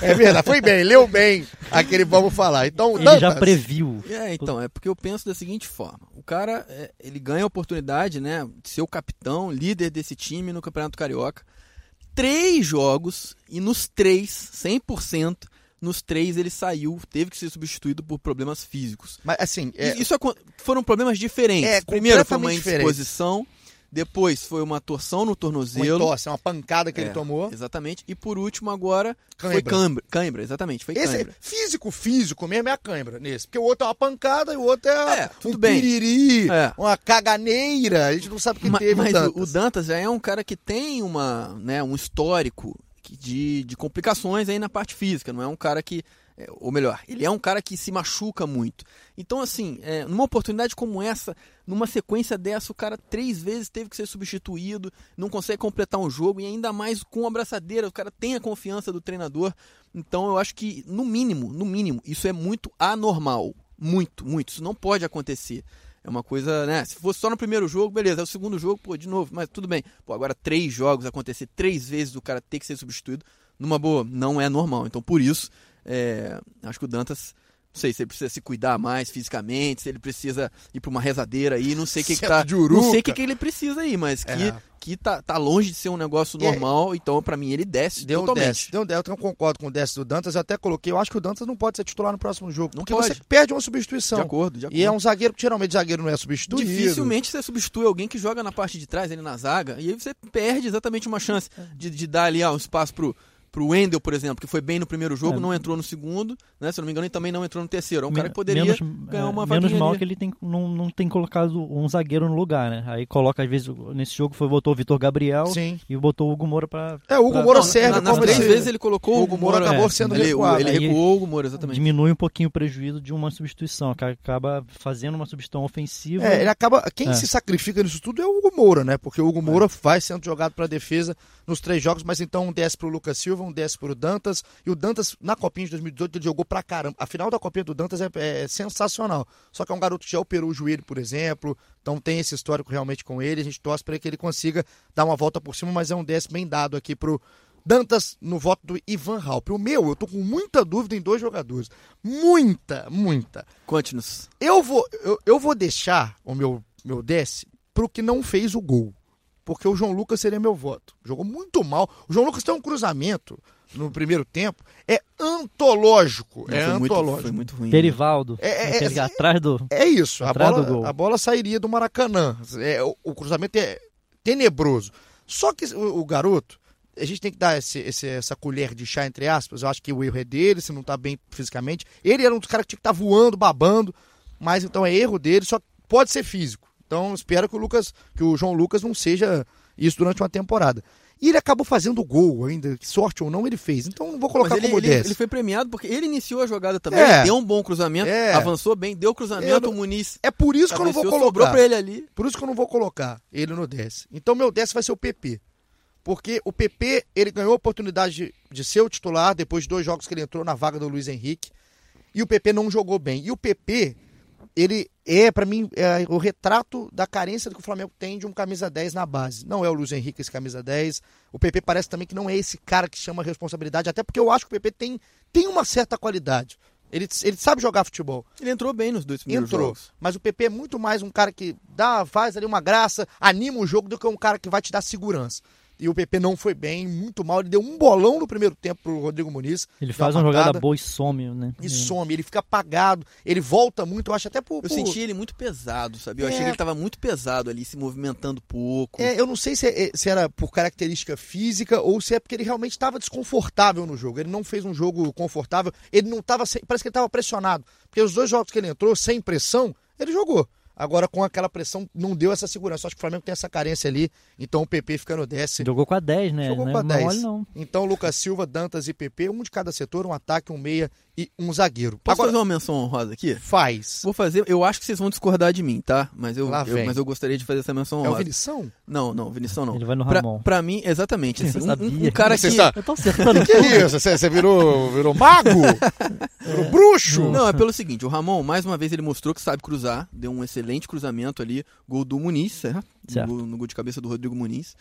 [SPEAKER 1] É verdade, foi bem, leu bem aquele vamos falar. Então,
[SPEAKER 3] Ele
[SPEAKER 1] Dantas,
[SPEAKER 3] já previu.
[SPEAKER 2] É, então, é porque eu penso da seguinte forma. O cara, é, ele ganha a oportunidade, né, de ser o capitão, líder desse time no Campeonato Carioca. Três jogos, e nos três, 100%, nos três ele saiu, teve que ser substituído por problemas físicos.
[SPEAKER 1] Mas assim, é,
[SPEAKER 2] Isso foram problemas diferentes.
[SPEAKER 1] É,
[SPEAKER 2] Primeiro foi uma
[SPEAKER 1] completamente diferente.
[SPEAKER 2] Depois foi uma torção no
[SPEAKER 1] uma
[SPEAKER 2] tornozelo.
[SPEAKER 1] entorse, uma pancada que ele
[SPEAKER 2] É,
[SPEAKER 1] tomou.
[SPEAKER 2] Exatamente. E por último agora foi
[SPEAKER 1] Cãibra.
[SPEAKER 2] cãibra. Cãibra, exatamente, foi
[SPEAKER 1] Esse
[SPEAKER 2] cãibra.
[SPEAKER 1] físico, físico mesmo é a cãibra nesse. Porque o outro é uma pancada e o outro é,
[SPEAKER 2] É,
[SPEAKER 1] um
[SPEAKER 2] bem.
[SPEAKER 1] piriri,
[SPEAKER 2] É.
[SPEAKER 1] uma caganeira. A gente não sabe o que teve
[SPEAKER 2] mas
[SPEAKER 1] o Dantas.
[SPEAKER 2] o Dantas já é um cara que tem uma, né, um histórico de, de complicações aí na parte física. Não é um cara que. É, ou melhor, ele é um cara que se machuca muito. Então, assim, é, numa oportunidade como essa, numa sequência dessa, o cara três vezes teve que ser substituído, não consegue completar um jogo e ainda mais com a abraçadeira. O cara tem a confiança do treinador. Então, eu acho que, no mínimo, no mínimo, isso é muito anormal. Muito, muito. Isso não pode acontecer. É uma coisa, né? Se fosse só no primeiro jogo, beleza. É o segundo jogo, pô, de novo, mas tudo bem. Pô, agora três jogos, acontecer três vezes o cara ter que ser substituído, numa boa, não é normal. Então, por isso, é, acho que o Dantas, não sei se ele precisa se cuidar mais fisicamente, se ele precisa ir pra uma rezadeira aí, não sei o que, que
[SPEAKER 1] Centro
[SPEAKER 2] tá. Não sei o que, que ele precisa aí, mas que,
[SPEAKER 1] É.
[SPEAKER 2] que tá, tá longe de ser um negócio
[SPEAKER 1] é-
[SPEAKER 2] normal, então pra mim ele desce
[SPEAKER 1] Deu
[SPEAKER 2] totalmente.
[SPEAKER 1] desce, deu um desce. Eu não concordo com o desce do Dantas. Eu até coloquei. Eu acho que o Dantas não pode ser titular no próximo jogo.
[SPEAKER 2] Não
[SPEAKER 1] porque
[SPEAKER 2] pode.
[SPEAKER 1] você perde uma substituição.
[SPEAKER 2] De acordo, de acordo.
[SPEAKER 1] E é um zagueiro que geralmente zagueiro não é substituído.
[SPEAKER 2] Dificilmente você substitui alguém que joga na parte de trás, ali na zaga, e aí você perde exatamente uma chance de, de dar ali ah, um espaço pro, pro Wendel, por exemplo, que foi bem no primeiro jogo,
[SPEAKER 3] É.
[SPEAKER 2] não entrou no segundo, né? Se não me engano, ele também não entrou no terceiro. É um cara
[SPEAKER 3] Men-
[SPEAKER 2] que poderia
[SPEAKER 3] menos,
[SPEAKER 2] ganhar
[SPEAKER 3] é,
[SPEAKER 2] uma
[SPEAKER 3] menos
[SPEAKER 2] vaguinha
[SPEAKER 3] mal
[SPEAKER 2] ali.
[SPEAKER 3] que ele tem, não, não tem colocado um zagueiro no lugar, né? Aí coloca, às vezes, nesse jogo foi botou o Vitor Gabriel
[SPEAKER 1] Sim.
[SPEAKER 3] e botou o Hugo Moura pra.
[SPEAKER 1] É, o Hugo
[SPEAKER 3] pra-
[SPEAKER 1] Moura serve
[SPEAKER 2] na, nas
[SPEAKER 1] como
[SPEAKER 2] três vezes ele colocou
[SPEAKER 1] O Hugo Moura acabou sendo
[SPEAKER 2] ele,
[SPEAKER 1] recuado.
[SPEAKER 2] ele recuou o Hugo Moura, exatamente.
[SPEAKER 3] Diminui um pouquinho o prejuízo de uma substituição, que acaba fazendo uma substituição ofensiva.
[SPEAKER 1] É, ele acaba. Quem
[SPEAKER 3] É.
[SPEAKER 1] se sacrifica nisso tudo é o Hugo Moura, né? Porque o Hugo Moura vai sendo jogado para defesa nos três jogos, mas então um desce pro Lucas Silva, um desce pro Dantas. E o Dantas, na Copinha de 2018, ele jogou pra caramba. A final da Copinha do Dantas é, é sensacional. Só que é um garoto que já operou o joelho, por exemplo. Então tem esse histórico realmente com ele. A gente torce para que ele consiga dar uma volta por cima, mas é um desce bem dado aqui pro. Dantas no voto do Ivan Halpe. O meu, eu tô com muita dúvida em dois jogadores. Muita, muita.
[SPEAKER 2] Conte-nos.
[SPEAKER 1] Eu vou, eu, eu vou deixar o meu, meu desce pro que não fez o gol. Porque o João Lucas seria meu voto. Jogou muito mal. O João Lucas tem um cruzamento no primeiro tempo. É antológico. é
[SPEAKER 2] foi, muito,
[SPEAKER 1] antológico.
[SPEAKER 2] foi muito ruim.
[SPEAKER 3] Perivaldo,
[SPEAKER 1] É, é, é,
[SPEAKER 3] atrás do.
[SPEAKER 1] É isso. A
[SPEAKER 3] Atrás do
[SPEAKER 1] bola,
[SPEAKER 3] gol.
[SPEAKER 1] a bola sairia do Maracanã. É, o, o cruzamento é tenebroso. Só que o, o garoto, a gente tem que dar esse- esse- essa colher de chá, entre aspas. Eu acho que o erro é dele, se não tá bem fisicamente. Ele era um dos caras que tinha que estar voando, babando. Mas então é erro dele, só pode ser físico. Então espero que o Lucas, que o João Lucas não seja isso durante uma temporada. E ele acabou fazendo gol ainda, sorte ou não, ele fez. Então não vou colocar
[SPEAKER 2] ele,
[SPEAKER 1] como
[SPEAKER 2] ele,
[SPEAKER 1] 10.
[SPEAKER 2] ele foi premiado porque ele iniciou a jogada também,
[SPEAKER 1] É.
[SPEAKER 2] deu um bom cruzamento,
[SPEAKER 1] É.
[SPEAKER 2] avançou bem, deu cruzamento, o Muniz
[SPEAKER 1] É por isso que eu não vou colocar.
[SPEAKER 2] pra ele ali.
[SPEAKER 1] Por isso que eu não vou colocar ele no 10. Então meu 10 vai ser o PP. Porque o PP, ele ganhou a oportunidade de, de ser o titular depois de dois jogos que ele entrou na vaga do Luiz Henrique. E o PP não jogou bem. E o PP, ele é, pra mim, é o retrato da carência que o Flamengo tem de um camisa 10 na base. Não é o Luiz Henrique esse camisa 10. O PP parece também que não é esse cara que chama responsabilidade, até porque eu acho que o PP tem, tem uma certa qualidade. Ele, ele sabe jogar futebol.
[SPEAKER 2] Ele entrou bem nos dois primeiros
[SPEAKER 1] Entrou.
[SPEAKER 2] jogos.
[SPEAKER 1] Mas o PP é muito mais um cara que dá, faz ali uma graça, anima o jogo do que um cara que vai te dar segurança. E o PP não foi bem, muito mal. Ele deu um bolão no primeiro tempo pro Rodrigo Muniz.
[SPEAKER 3] Ele faz uma
[SPEAKER 1] patada
[SPEAKER 3] jogada boa e some, né?
[SPEAKER 1] E some, ele fica apagado, ele volta muito, eu acho até por.
[SPEAKER 2] Eu senti ele muito pesado, sabe? Eu
[SPEAKER 1] É.
[SPEAKER 2] achei que ele tava muito pesado ali, se movimentando pouco.
[SPEAKER 1] É, eu não sei se, é- se era por característica física ou se é porque ele realmente estava desconfortável no jogo. Ele não fez um jogo confortável, ele não estava. Parece que ele estava pressionado. Porque os dois jogos que ele entrou, sem pressão, ele jogou. Agora, com aquela pressão, não deu essa segurança. Acho que o Flamengo tem essa carência ali, então o PP fica no décimo.
[SPEAKER 3] Jogou com a 10, né?
[SPEAKER 1] Jogou
[SPEAKER 3] não
[SPEAKER 1] com a
[SPEAKER 3] é
[SPEAKER 1] 10.
[SPEAKER 3] mole, não.
[SPEAKER 1] Então, Lucas Silva, Dantas e PP, um de cada setor, um ataque, um meia e um zagueiro.
[SPEAKER 2] Posso
[SPEAKER 1] Agora,
[SPEAKER 2] fazer uma menção honrosa aqui?
[SPEAKER 1] faz.
[SPEAKER 2] Vou fazer, eu acho que vocês vão discordar de mim, tá? Mas eu, eu- mas eu gostaria de fazer essa menção
[SPEAKER 1] É o
[SPEAKER 2] honrosa.
[SPEAKER 1] Vinição?
[SPEAKER 2] Não, não, Vinição não.
[SPEAKER 3] Ele vai no
[SPEAKER 2] Pra,
[SPEAKER 3] Ramon.
[SPEAKER 2] pra mim, exatamente. Assim,
[SPEAKER 3] Eu
[SPEAKER 2] um- um,
[SPEAKER 3] sabia.
[SPEAKER 2] um cara
[SPEAKER 1] Você
[SPEAKER 2] que.
[SPEAKER 1] sabe.
[SPEAKER 3] Eu tô acertando
[SPEAKER 1] Que isso? Você, você virou, virou mago? Virou bruxo?
[SPEAKER 2] Não, é pelo seguinte, o Ramon, mais uma vez, ele mostrou que sabe cruzar, deu um excelente cruzamento ali, gol do Muniz, certo? No, no gol de cabeça do Rodrigo Muniz.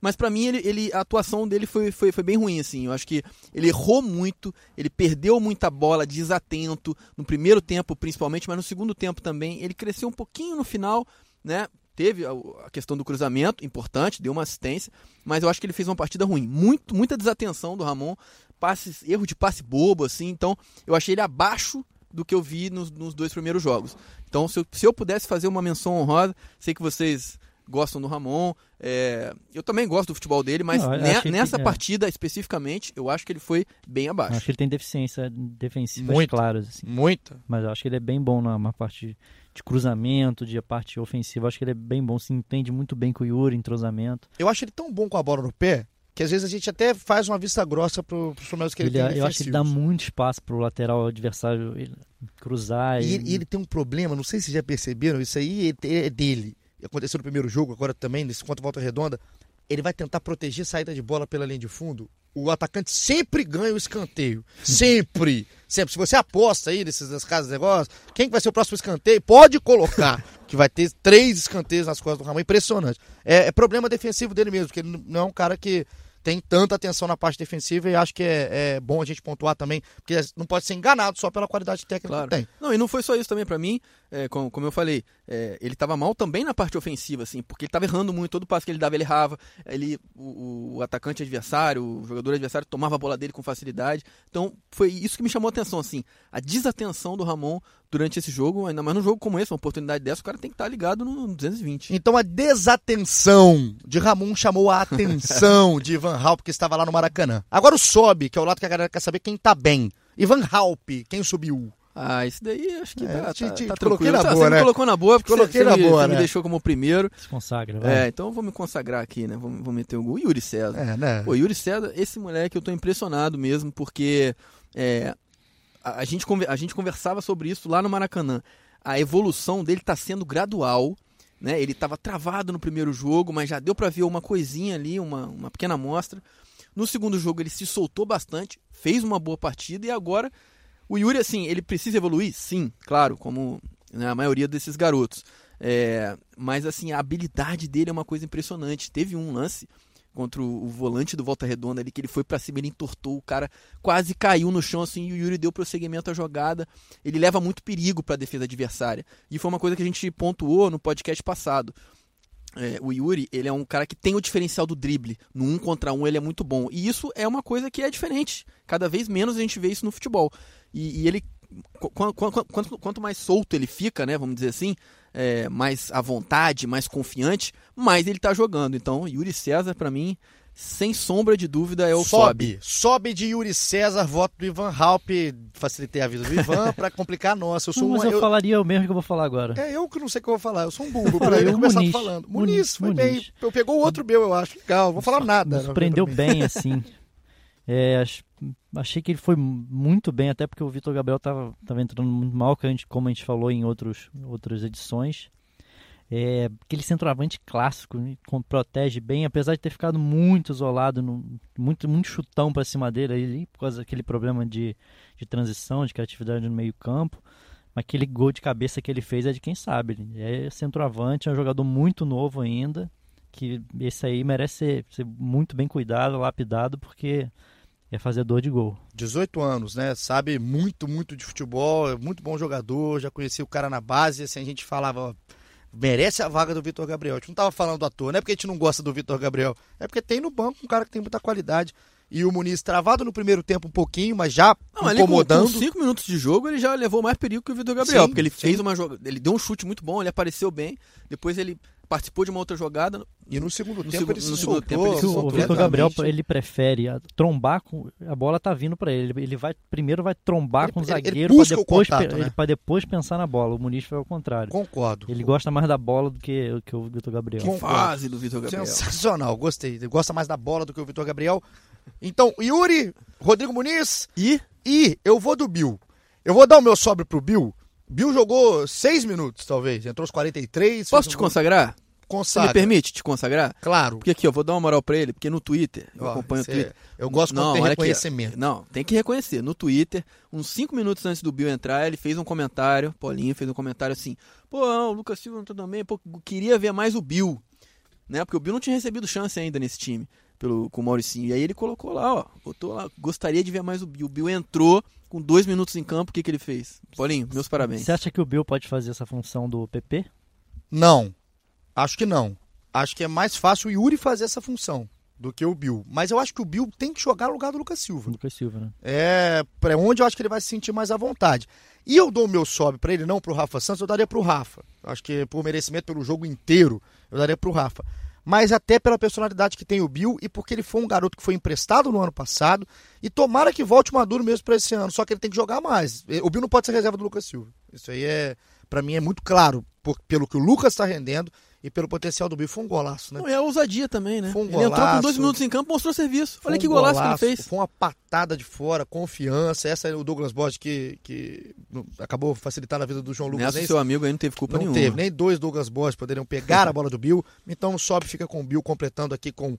[SPEAKER 2] Mas pra mim, ele, ele- a atuação dele foi, foi, foi bem ruim, assim. Eu acho que ele errou muito, ele perdeu muita bola, desatento, no primeiro tempo principalmente, mas no segundo tempo também. Ele cresceu um pouquinho no final, né? Teve a, a questão do cruzamento, importante, deu uma assistência, mas eu acho que ele fez uma partida ruim. Muito, muita desatenção do Ramon, passes, erro de passe bobo, assim. Então, eu achei ele abaixo do que eu vi nos, nos dois primeiros jogos. Então, se eu, se eu pudesse fazer uma menção honrosa, sei que vocês gostam do Ramon, é, eu também gosto do futebol dele, mas
[SPEAKER 3] Não, eu
[SPEAKER 2] ne- nessa
[SPEAKER 3] é.
[SPEAKER 2] partida especificamente, eu acho que ele foi bem abaixo.
[SPEAKER 3] Acho que ele tem deficiência defensivas
[SPEAKER 1] Muito.
[SPEAKER 3] claras, assim.
[SPEAKER 1] Muita.
[SPEAKER 3] Mas eu acho que ele é bem bom na na parte de cruzamento, de parte ofensiva. Acho que ele é bem bom, se entende muito bem com o Yuri, entrosamento.
[SPEAKER 1] Eu acho ele tão bom com a bola no pé que às vezes a gente até faz uma vista grossa pro, pros problemas que ele,
[SPEAKER 3] Ele-
[SPEAKER 1] tem
[SPEAKER 3] eu acho que ele dá muito espaço pro lateral adversário ele- cruzar.
[SPEAKER 1] E ele, e ele tem um problema, não sei se já perceberam, isso aí é é dele. Aconteceu no primeiro jogo, agora também, nesse contra volta redonda. Ele vai tentar proteger saída de bola pela linha de fundo. O atacante sempre ganha o escanteio. Sempre. Sempre. Se você aposta aí nesses nas casas de negócios, quem que vai ser o próximo escanteio? Pode colocar. que vai ter três escanteios nas costas do Ramon. Impressionante. É, é problema defensivo dele mesmo, porque ele não é um cara que tem tanta atenção na parte defensiva e acho que é, é bom a gente pontuar também, porque não pode ser enganado só pela qualidade técnica
[SPEAKER 2] Claro.
[SPEAKER 1] que tem.
[SPEAKER 2] Não, e não foi só isso também pra mim, é, como, como eu falei, é, ele tava mal também na parte ofensiva, assim, porque ele tava errando muito, todo passo que ele dava ele errava, ele, o, o atacante adversário, o jogador adversário tomava a bola dele com facilidade, então foi isso que me chamou a atenção, assim, a desatenção do Ramon durante esse jogo, ainda mais num jogo como esse, uma oportunidade dessa, o cara tem que estar ligado no 220.
[SPEAKER 1] Então a desatenção de Ramon chamou a atenção de Ivan Halp, que estava lá no Maracanã. Agora o sobe, que é o lado que a galera quer saber quem tá bem. Ivan Halp, quem subiu?
[SPEAKER 2] Ah, isso daí acho que
[SPEAKER 1] É,
[SPEAKER 2] tá,
[SPEAKER 1] te- te-
[SPEAKER 2] tá
[SPEAKER 1] te coloquei
[SPEAKER 2] tranquilo.
[SPEAKER 1] na
[SPEAKER 2] Tá,
[SPEAKER 1] boa,
[SPEAKER 2] você
[SPEAKER 1] né?
[SPEAKER 2] me colocou na boa, porque
[SPEAKER 1] Coloquei
[SPEAKER 2] você,
[SPEAKER 1] na boa,
[SPEAKER 2] me,
[SPEAKER 1] né?
[SPEAKER 2] me deixou como primeiro.
[SPEAKER 3] Se consagra, vai.
[SPEAKER 2] É, então eu vou me consagrar aqui, né? Vou, vou meter o gol. Yuri César.
[SPEAKER 1] É, né?
[SPEAKER 2] Pô, Yuri César, esse moleque eu tô impressionado mesmo, porque é, a, a gente, a gente conversava sobre isso lá no Maracanã. A evolução dele tá sendo gradual, né? Ele tava travado no primeiro jogo, mas já deu pra ver uma coisinha ali, uma, uma pequena amostra. No segundo jogo ele se soltou bastante, fez uma boa partida e agora o Yuri, assim, ele precisa evoluir? Sim, claro, como né, a maioria desses garotos. É, mas, assim, a habilidade dele é uma coisa impressionante. Teve um lance contra o, volante do Volta Redonda ali, que ele foi pra cima, ele entortou, o cara quase caiu no chão, assim, e o Yuri deu prosseguimento à jogada. Ele leva muito perigo pra defesa adversária. E foi uma coisa que a gente pontuou no podcast passado. É, o Yuri, ele é um cara que tem o diferencial do drible. No um contra um, ele é muito bom. E isso é uma coisa que é diferente. Cada vez menos a gente vê isso no futebol. E, e ele, qu- qu- qu- quanto, quanto mais solto ele fica, né, vamos dizer assim, é, mais à vontade, mais confiante, mais ele tá jogando. Então, Yuri César, pra mim, sem sombra de dúvida, é o
[SPEAKER 1] sobe. Sobe, sobe de Yuri César, voto do Ivan Halp. Facilitei a vida do Ivan para complicar a nossa. Eu sou
[SPEAKER 3] não, mas
[SPEAKER 1] um,
[SPEAKER 3] eu, eu, falaria o mesmo que eu vou falar agora.
[SPEAKER 1] É, eu que não sei o que eu vou falar. Eu sou um burro. Para eu começar falando. Muniz, Muniz foi Muniz. bem. Eu pegou o outro meu, eu acho. Legal, vou falar nada.
[SPEAKER 3] Surpreendeu bem, assim. É, achei que ele foi muito bem, até porque o Vitor Gabriel estava tava entrando muito mal, que a gente, como a gente falou em outros, outras edições. É, aquele centroavante clássico, né, protege bem, apesar de ter ficado muito isolado, no, muito, muito chutão para cima dele ali, por causa daquele problema de, de transição, de criatividade no meio-campo. Mas aquele gol de cabeça que ele fez é de quem sabe. é centroavante, é um jogador muito novo ainda, que esse aí merece ser, ser muito bem cuidado, lapidado, porque é fazedor de gol.
[SPEAKER 1] 18 anos, né? Sabe muito, muito de futebol, é muito bom jogador, já conheci o cara na base, assim, a gente falava, ó, merece a vaga do Vitor Gabriel. A gente não estava falando à toa, não é porque a gente não gosta do Vitor Gabriel, é porque tem no banco um cara que tem muita qualidade. E o Muniz travado no primeiro tempo um pouquinho, mas já não, incomodando.
[SPEAKER 2] Com, com cinco minutos de jogo, ele já levou mais perigo que o Vitor Gabriel, sim, porque ele sim. fez uma jogada, ele deu um chute muito bom, ele apareceu bem, depois ele participou de uma outra jogada.
[SPEAKER 1] E no segundo no tempo ele se no
[SPEAKER 3] tempo ele se O Vitor Gabriel ele prefere trombar com a bola tá vindo para ele. Ele vai primeiro vai trombar ele, com o zagueiro para depois contato, né? para depois pensar na bola. O Muniz foi ao contrário.
[SPEAKER 1] Concordo.
[SPEAKER 3] Ele gosta mais da bola do que, que o Vitor Gabriel.
[SPEAKER 2] Que fase do Vitor Gabriel.
[SPEAKER 1] Sensacional, gostei. Ele gosta mais da bola do que o Vitor Gabriel. Então, Yuri, Rodrigo Muniz
[SPEAKER 2] e
[SPEAKER 1] e eu vou do Bill. Eu vou dar o meu sobre pro Bill. Bill jogou seis minutos, talvez. Entrou os 43.
[SPEAKER 2] Posso te um... consagrar?
[SPEAKER 1] Consagra.
[SPEAKER 2] Você me permite te consagrar?
[SPEAKER 1] Claro.
[SPEAKER 2] Porque aqui, eu vou dar uma moral pra ele, porque no Twitter, eu acompanho o Twitter.
[SPEAKER 1] Eu gosto não, quando tem reconhecimento.
[SPEAKER 2] Aqui, não, tem que reconhecer. No Twitter, uns 5 minutos antes do Bill entrar, ele fez um comentário, Paulinho fez um comentário assim, pô, não, o Lucas Silva não tá também, pô, queria ver mais o Bill. Né? Porque o Bill não tinha recebido chance ainda nesse time pelo, com o Mauricinho. E aí ele colocou lá, ó, botou lá, gostaria de ver mais o Bill. O Bill entrou com dois minutos em campo, o que, que ele fez? Paulinho, meus parabéns.
[SPEAKER 3] Você acha que o Bill pode fazer essa função do PP?
[SPEAKER 1] Não, acho que não acho que é mais fácil o Yuri fazer essa função do que o Bill. Mas eu acho que o Bill tem que jogar no lugar do Lucas Silva.
[SPEAKER 3] Lucas Silva, né?
[SPEAKER 1] É, para onde eu acho que ele vai se sentir mais à vontade. E eu dou o meu sobe para ele, não pro Rafa Santos, eu daria pro Rafa. Acho que por merecimento pelo jogo inteiro, eu daria pro Rafa. Mas até pela personalidade que tem o Bill e porque ele foi um garoto que foi emprestado no ano passado e tomara que volte maduro mesmo para esse ano, só que ele tem que jogar mais. O Bill não pode ser reserva do Lucas Silva. Isso aí é, para mim é muito claro, por, pelo que o Lucas está rendendo e pelo potencial do Bill. Foi um golaço, né?
[SPEAKER 2] Não, é a ousadia também, né?
[SPEAKER 1] Foi um
[SPEAKER 2] ele
[SPEAKER 1] golaço,
[SPEAKER 2] entrou com dois minutos em campo, mostrou serviço. Olha um que golaço, golaço, que ele fez.
[SPEAKER 1] Foi uma patada de fora, confiança. Essa é o Douglas Borges que, que acabou facilitando a vida do João Lucas.
[SPEAKER 2] Nessa, seu amigo aí não teve culpa
[SPEAKER 1] não
[SPEAKER 2] nenhuma.
[SPEAKER 1] Não teve, nem dois Douglas Borges poderiam pegar a bola do Bill. Então o Sobe fica com o Bill completando aqui com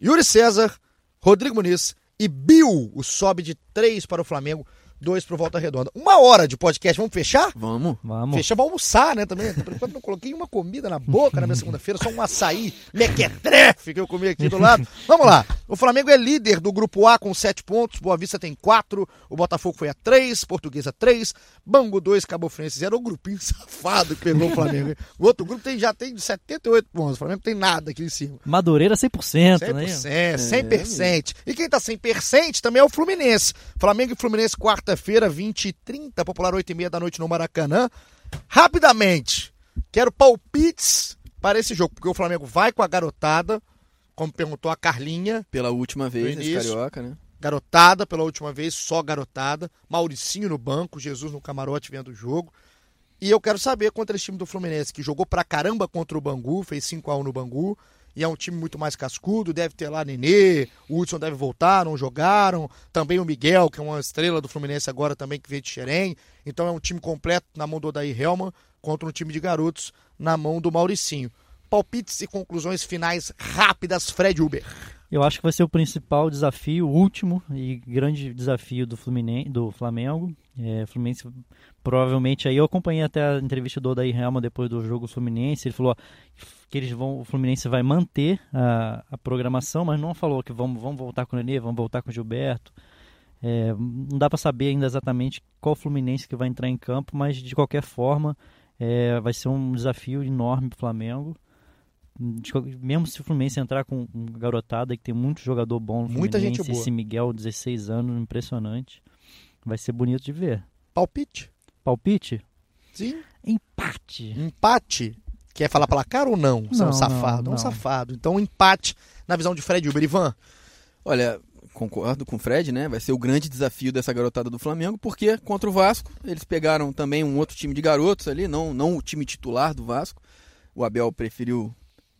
[SPEAKER 1] Yuri César, Rodrigo Muniz e Bill. O Sobe de três para o Flamengo dois pro Volta Redonda. Uma hora de podcast, vamos fechar?
[SPEAKER 2] Vamos.
[SPEAKER 1] Vamos. Fechar, vamos almoçar, né, também. Por enquanto não coloquei uma comida na boca na minha segunda-feira, só um açaí mequetrefe que eu comi aqui do lado. Vamos lá. O Flamengo é líder do Grupo A com sete pontos, Boa Vista tem quatro, o Botafogo foi a três, Portuguesa três, Bangu dois, Cabo Frense zero. O grupinho safado que pegou o Flamengo. O outro grupo tem, já tem 78 pontos, o Flamengo tem nada aqui em cima.
[SPEAKER 3] Madureira 100%, 100% né?
[SPEAKER 1] 100%. É, e quem tá 100% também é o Fluminense. Flamengo e Fluminense quarta-feira, 20 e 30, popular 8 e meia da noite no Maracanã. Rapidamente, quero palpites para esse jogo, porque o Flamengo vai com a garotada, como perguntou a Carlinha.
[SPEAKER 2] Pela última vez nesse Carioca, né?
[SPEAKER 1] Garotada pela última vez, só garotada. Mauricinho no banco, Jesus no camarote vendo o jogo. E eu quero saber contra esse time do Fluminense, que jogou pra caramba contra o Bangu, fez 5 a 1 no Bangu e é um time muito mais cascudo, deve ter lá Nenê, o Hudson deve voltar, não jogaram, também o Miguel, que é uma estrela do Fluminense agora também, que veio de Xerém, então é um time completo na mão do Odair Helman, contra um time de garotos na mão do Mauricinho. Palpites e conclusões finais rápidas, Fred Uber.
[SPEAKER 3] Eu acho que vai ser o principal desafio, o último e grande desafio do, Fluminense, do Flamengo. É, Fluminense provavelmente aí eu acompanhei até a entrevista do Odair Helma depois do jogo Fluminense. Ele falou que eles vão, o Fluminense vai manter a, a programação, mas não falou que vamos, vamos voltar com o Nenê, vamos voltar com o Gilberto. É, não dá para saber ainda exatamente qual Fluminense que vai entrar em campo, mas de qualquer forma é, vai ser um desafio enorme para o Flamengo mesmo se o Fluminense entrar com garotada que tem muito jogador bom no
[SPEAKER 1] Muita gente boa.
[SPEAKER 3] esse Miguel, 16 anos, impressionante. Vai ser bonito de ver.
[SPEAKER 1] Palpite?
[SPEAKER 3] Palpite?
[SPEAKER 1] Sim.
[SPEAKER 3] Empate.
[SPEAKER 1] Empate? Quer falar placar ou não? Você é um
[SPEAKER 3] Não,
[SPEAKER 1] safado.
[SPEAKER 3] não,
[SPEAKER 1] É um
[SPEAKER 3] não.
[SPEAKER 1] safado. Então, um empate na visão de Fred Uber. Ivan,
[SPEAKER 2] Olha, concordo com o Fred, né? Vai ser o grande desafio dessa garotada do Flamengo, porque contra o Vasco, eles pegaram também um outro time de garotos ali, não, não o time titular do Vasco. O Abel preferiu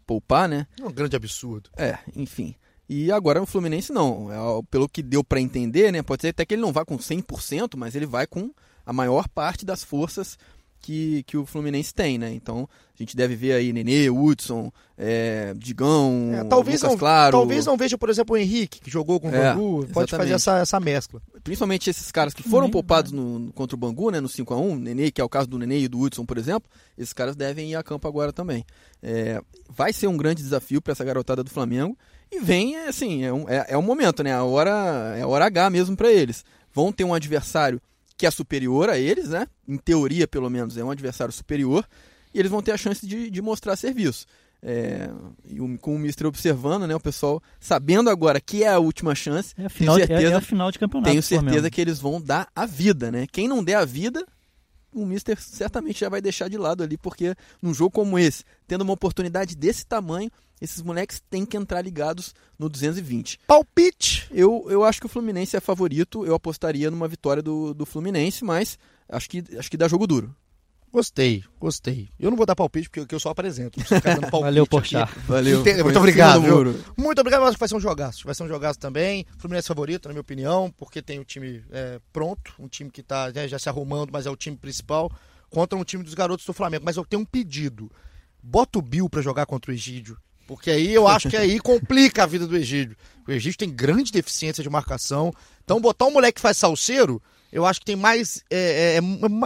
[SPEAKER 2] poupar, né?
[SPEAKER 1] é um grande absurdo.
[SPEAKER 2] É, enfim. E agora o Fluminense não. É, pelo que deu pra entender, né? Pode ser até que ele não vá com 100%, mas ele vai com a maior parte das forças que, que o Fluminense tem, né? Então a gente deve ver aí Nenê, Hudson, é, Digão,
[SPEAKER 1] É, talvez,
[SPEAKER 2] Lucas
[SPEAKER 1] não,
[SPEAKER 2] Claro.
[SPEAKER 1] talvez não veja, por exemplo, o Henrique, que jogou com o
[SPEAKER 2] É,
[SPEAKER 1] Bangu. Pode
[SPEAKER 2] exatamente.
[SPEAKER 1] fazer essa, essa mescla.
[SPEAKER 2] Principalmente esses caras que foram
[SPEAKER 3] Nem-
[SPEAKER 2] poupados no, contra o Bangu, né? No 5x1, Nenê, que é o caso do Nenê e do Hudson, por exemplo. Esses caras devem ir a campo agora também. É, vai ser um grande desafio para essa garotada do Flamengo. E vem, assim, é um, é, é um momento, né? A hora, é a hora H mesmo para eles. Vão ter um adversário que é superior a eles, né? Em teoria, pelo menos, é um adversário superior. E eles vão ter a chance de, de mostrar serviço. É, e o- com o Mister observando, né? O pessoal sabendo agora que é a última chance.
[SPEAKER 3] É a final, de- é-
[SPEAKER 2] certeza,
[SPEAKER 3] é a final de campeonato.
[SPEAKER 2] tenho certeza que eles vão dar a vida, né? Quem não der a vida, o Mister certamente já vai deixar de lado ali, porque num jogo como esse, tendo uma oportunidade desse tamanho, esses moleques têm que entrar ligados no 220.
[SPEAKER 1] Palpite.
[SPEAKER 2] Eu, eu acho que o Fluminense é favorito, eu apostaria numa vitória do, do Fluminense, mas acho que, acho que dá jogo duro.
[SPEAKER 1] Gostei, gostei. Eu não vou dar palpite porque eu só apresento. não preciso ficar dando palpite
[SPEAKER 3] Valeu. Porchat.
[SPEAKER 2] Valeu.
[SPEAKER 1] Muito obrigado. Muito obrigado, eu acho que vai ser um jogaço. Vai ser um jogaço também. Fluminense favorito, na minha opinião, porque tem o time é, pronto, um time que está já, se arrumando, mas é o time principal, contra um time dos garotos do Flamengo. Mas eu tenho um pedido. Bota o Bill pra jogar contra o Egídio. Porque aí eu acho que aí complica a vida do Egídio. O Egídio tem grande deficiência de marcação. Então botar um moleque que faz salseiro, eu acho que tem mais. é, é, é,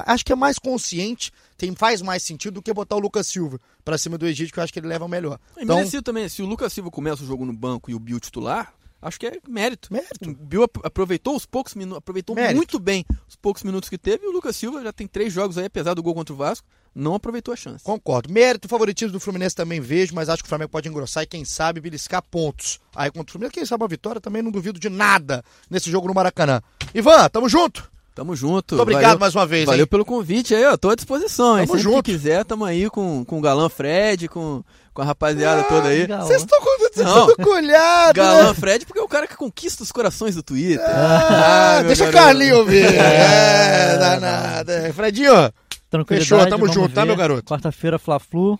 [SPEAKER 1] acho que é mais consciente, tem, faz mais sentido do que botar o Lucas Silva pra cima do Egídio, que eu acho que ele leva melhor.
[SPEAKER 2] E
[SPEAKER 1] Então,
[SPEAKER 2] merecido também, se o Lucas Silva começa o jogo no banco e o Bill titular, acho que é mérito.
[SPEAKER 1] Mérito.
[SPEAKER 2] O Bill ap- aproveitou os poucos minutos, aproveitou
[SPEAKER 1] Mérito.
[SPEAKER 2] muito bem os poucos minutos que teve, e o Lucas Silva já tem três jogos aí, apesar do gol contra o Vasco, não aproveitou a chance.
[SPEAKER 1] Concordo. Mérito, favoritismo do Fluminense também vejo, mas acho que o Flamengo pode engrossar e, quem sabe, beliscar pontos. Aí contra o Fluminense, quem sabe uma vitória, também não duvido de nada nesse jogo no Maracanã. Ivan, tamo junto?
[SPEAKER 2] Tamo junto.
[SPEAKER 1] Muito obrigado
[SPEAKER 2] valeu,
[SPEAKER 1] mais uma vez,
[SPEAKER 2] Valeu
[SPEAKER 1] hein?
[SPEAKER 2] pelo convite aí, ó. Tô à disposição?
[SPEAKER 1] Tamo
[SPEAKER 2] Sempre
[SPEAKER 1] junto.
[SPEAKER 2] que quiser, tamo aí com, com o Galã Fred, com, com a rapaziada toda aí.
[SPEAKER 1] Vocês estão com colhados,
[SPEAKER 2] Galã
[SPEAKER 1] né?
[SPEAKER 2] Fred, porque é o cara que conquista os corações do Twitter.
[SPEAKER 1] Ah,
[SPEAKER 2] meu
[SPEAKER 1] deixa o. Carlinho ouvir. É, danada. É, Fredinho,
[SPEAKER 3] Tranquilidade,
[SPEAKER 1] Fechou, tamo junto, tá,
[SPEAKER 3] ver.
[SPEAKER 1] meu garoto?
[SPEAKER 3] Quarta-feira, Fla-Flu.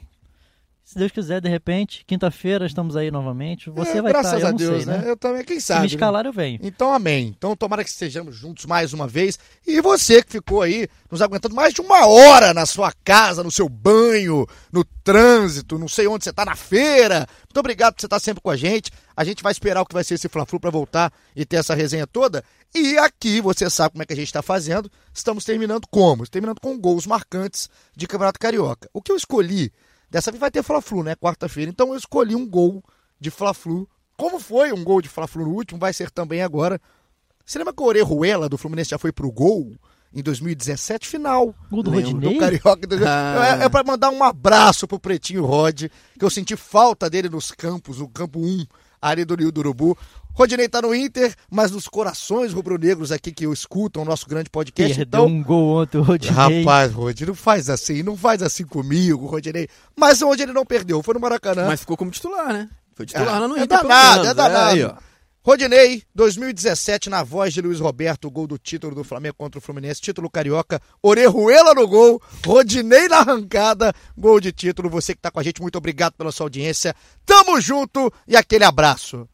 [SPEAKER 3] Se Deus quiser, de repente, quinta-feira estamos aí novamente. Você
[SPEAKER 1] é,
[SPEAKER 3] vai
[SPEAKER 1] graças
[SPEAKER 3] estar, eu
[SPEAKER 1] a Deus,
[SPEAKER 3] sei,
[SPEAKER 1] né?
[SPEAKER 3] né?
[SPEAKER 1] Eu também, quem
[SPEAKER 3] Se
[SPEAKER 1] sabe.
[SPEAKER 3] me
[SPEAKER 1] né?
[SPEAKER 3] escalar, eu venho.
[SPEAKER 1] Então, amém. Então, tomara que estejamos juntos mais uma vez. E você que ficou aí nos aguentando mais de uma hora na sua casa, no seu banho, no trânsito, não sei onde você está, na feira. Muito obrigado por você estar sempre com a gente. A gente vai esperar o que vai ser esse Fla-Flu para voltar e ter essa resenha toda. E aqui, você sabe como é que a gente está fazendo. Estamos terminando como? Terminando com gols marcantes de Campeonato Carioca. O que eu escolhi, dessa vez vai ter Fla-Flu, né? Quarta-feira. Então eu escolhi um gol de Fla-Flu. Como foi um gol de Fla-Flu no último, vai ser também agora. Você lembra que o Orejuela do Fluminense já foi pro gol em 2017? Final.
[SPEAKER 3] Gol do
[SPEAKER 2] Lembro.
[SPEAKER 1] Do
[SPEAKER 3] Rodinei?
[SPEAKER 1] Carioca.
[SPEAKER 2] Ah.
[SPEAKER 1] É, é pra mandar um abraço pro Pretinho Rod, que eu senti falta dele nos campos, no campo 1, ali do Rio do Urubu. Rodinei tá no Inter, mas nos corações rubro-negros aqui que escutam o nosso grande podcast.
[SPEAKER 3] Perdeu
[SPEAKER 1] Então,
[SPEAKER 3] um gol ontem, Rodinei.
[SPEAKER 1] Rapaz, Rodinei, não faz assim, não faz assim comigo, Rodinei. Mas onde ele não perdeu, foi no Maracanã.
[SPEAKER 2] Mas ficou como titular, né? Foi titular lá no
[SPEAKER 1] é
[SPEAKER 2] Inter. pelo
[SPEAKER 1] danado, é danado.
[SPEAKER 2] aí, ó.
[SPEAKER 1] Rodinei, 2017, na voz de Luiz Roberto, gol do título do Flamengo contra o Fluminense, título carioca, Orejuela no gol, Rodinei na arrancada, gol de título. Você que tá com a gente, muito obrigado pela sua audiência. Tamo junto e aquele abraço.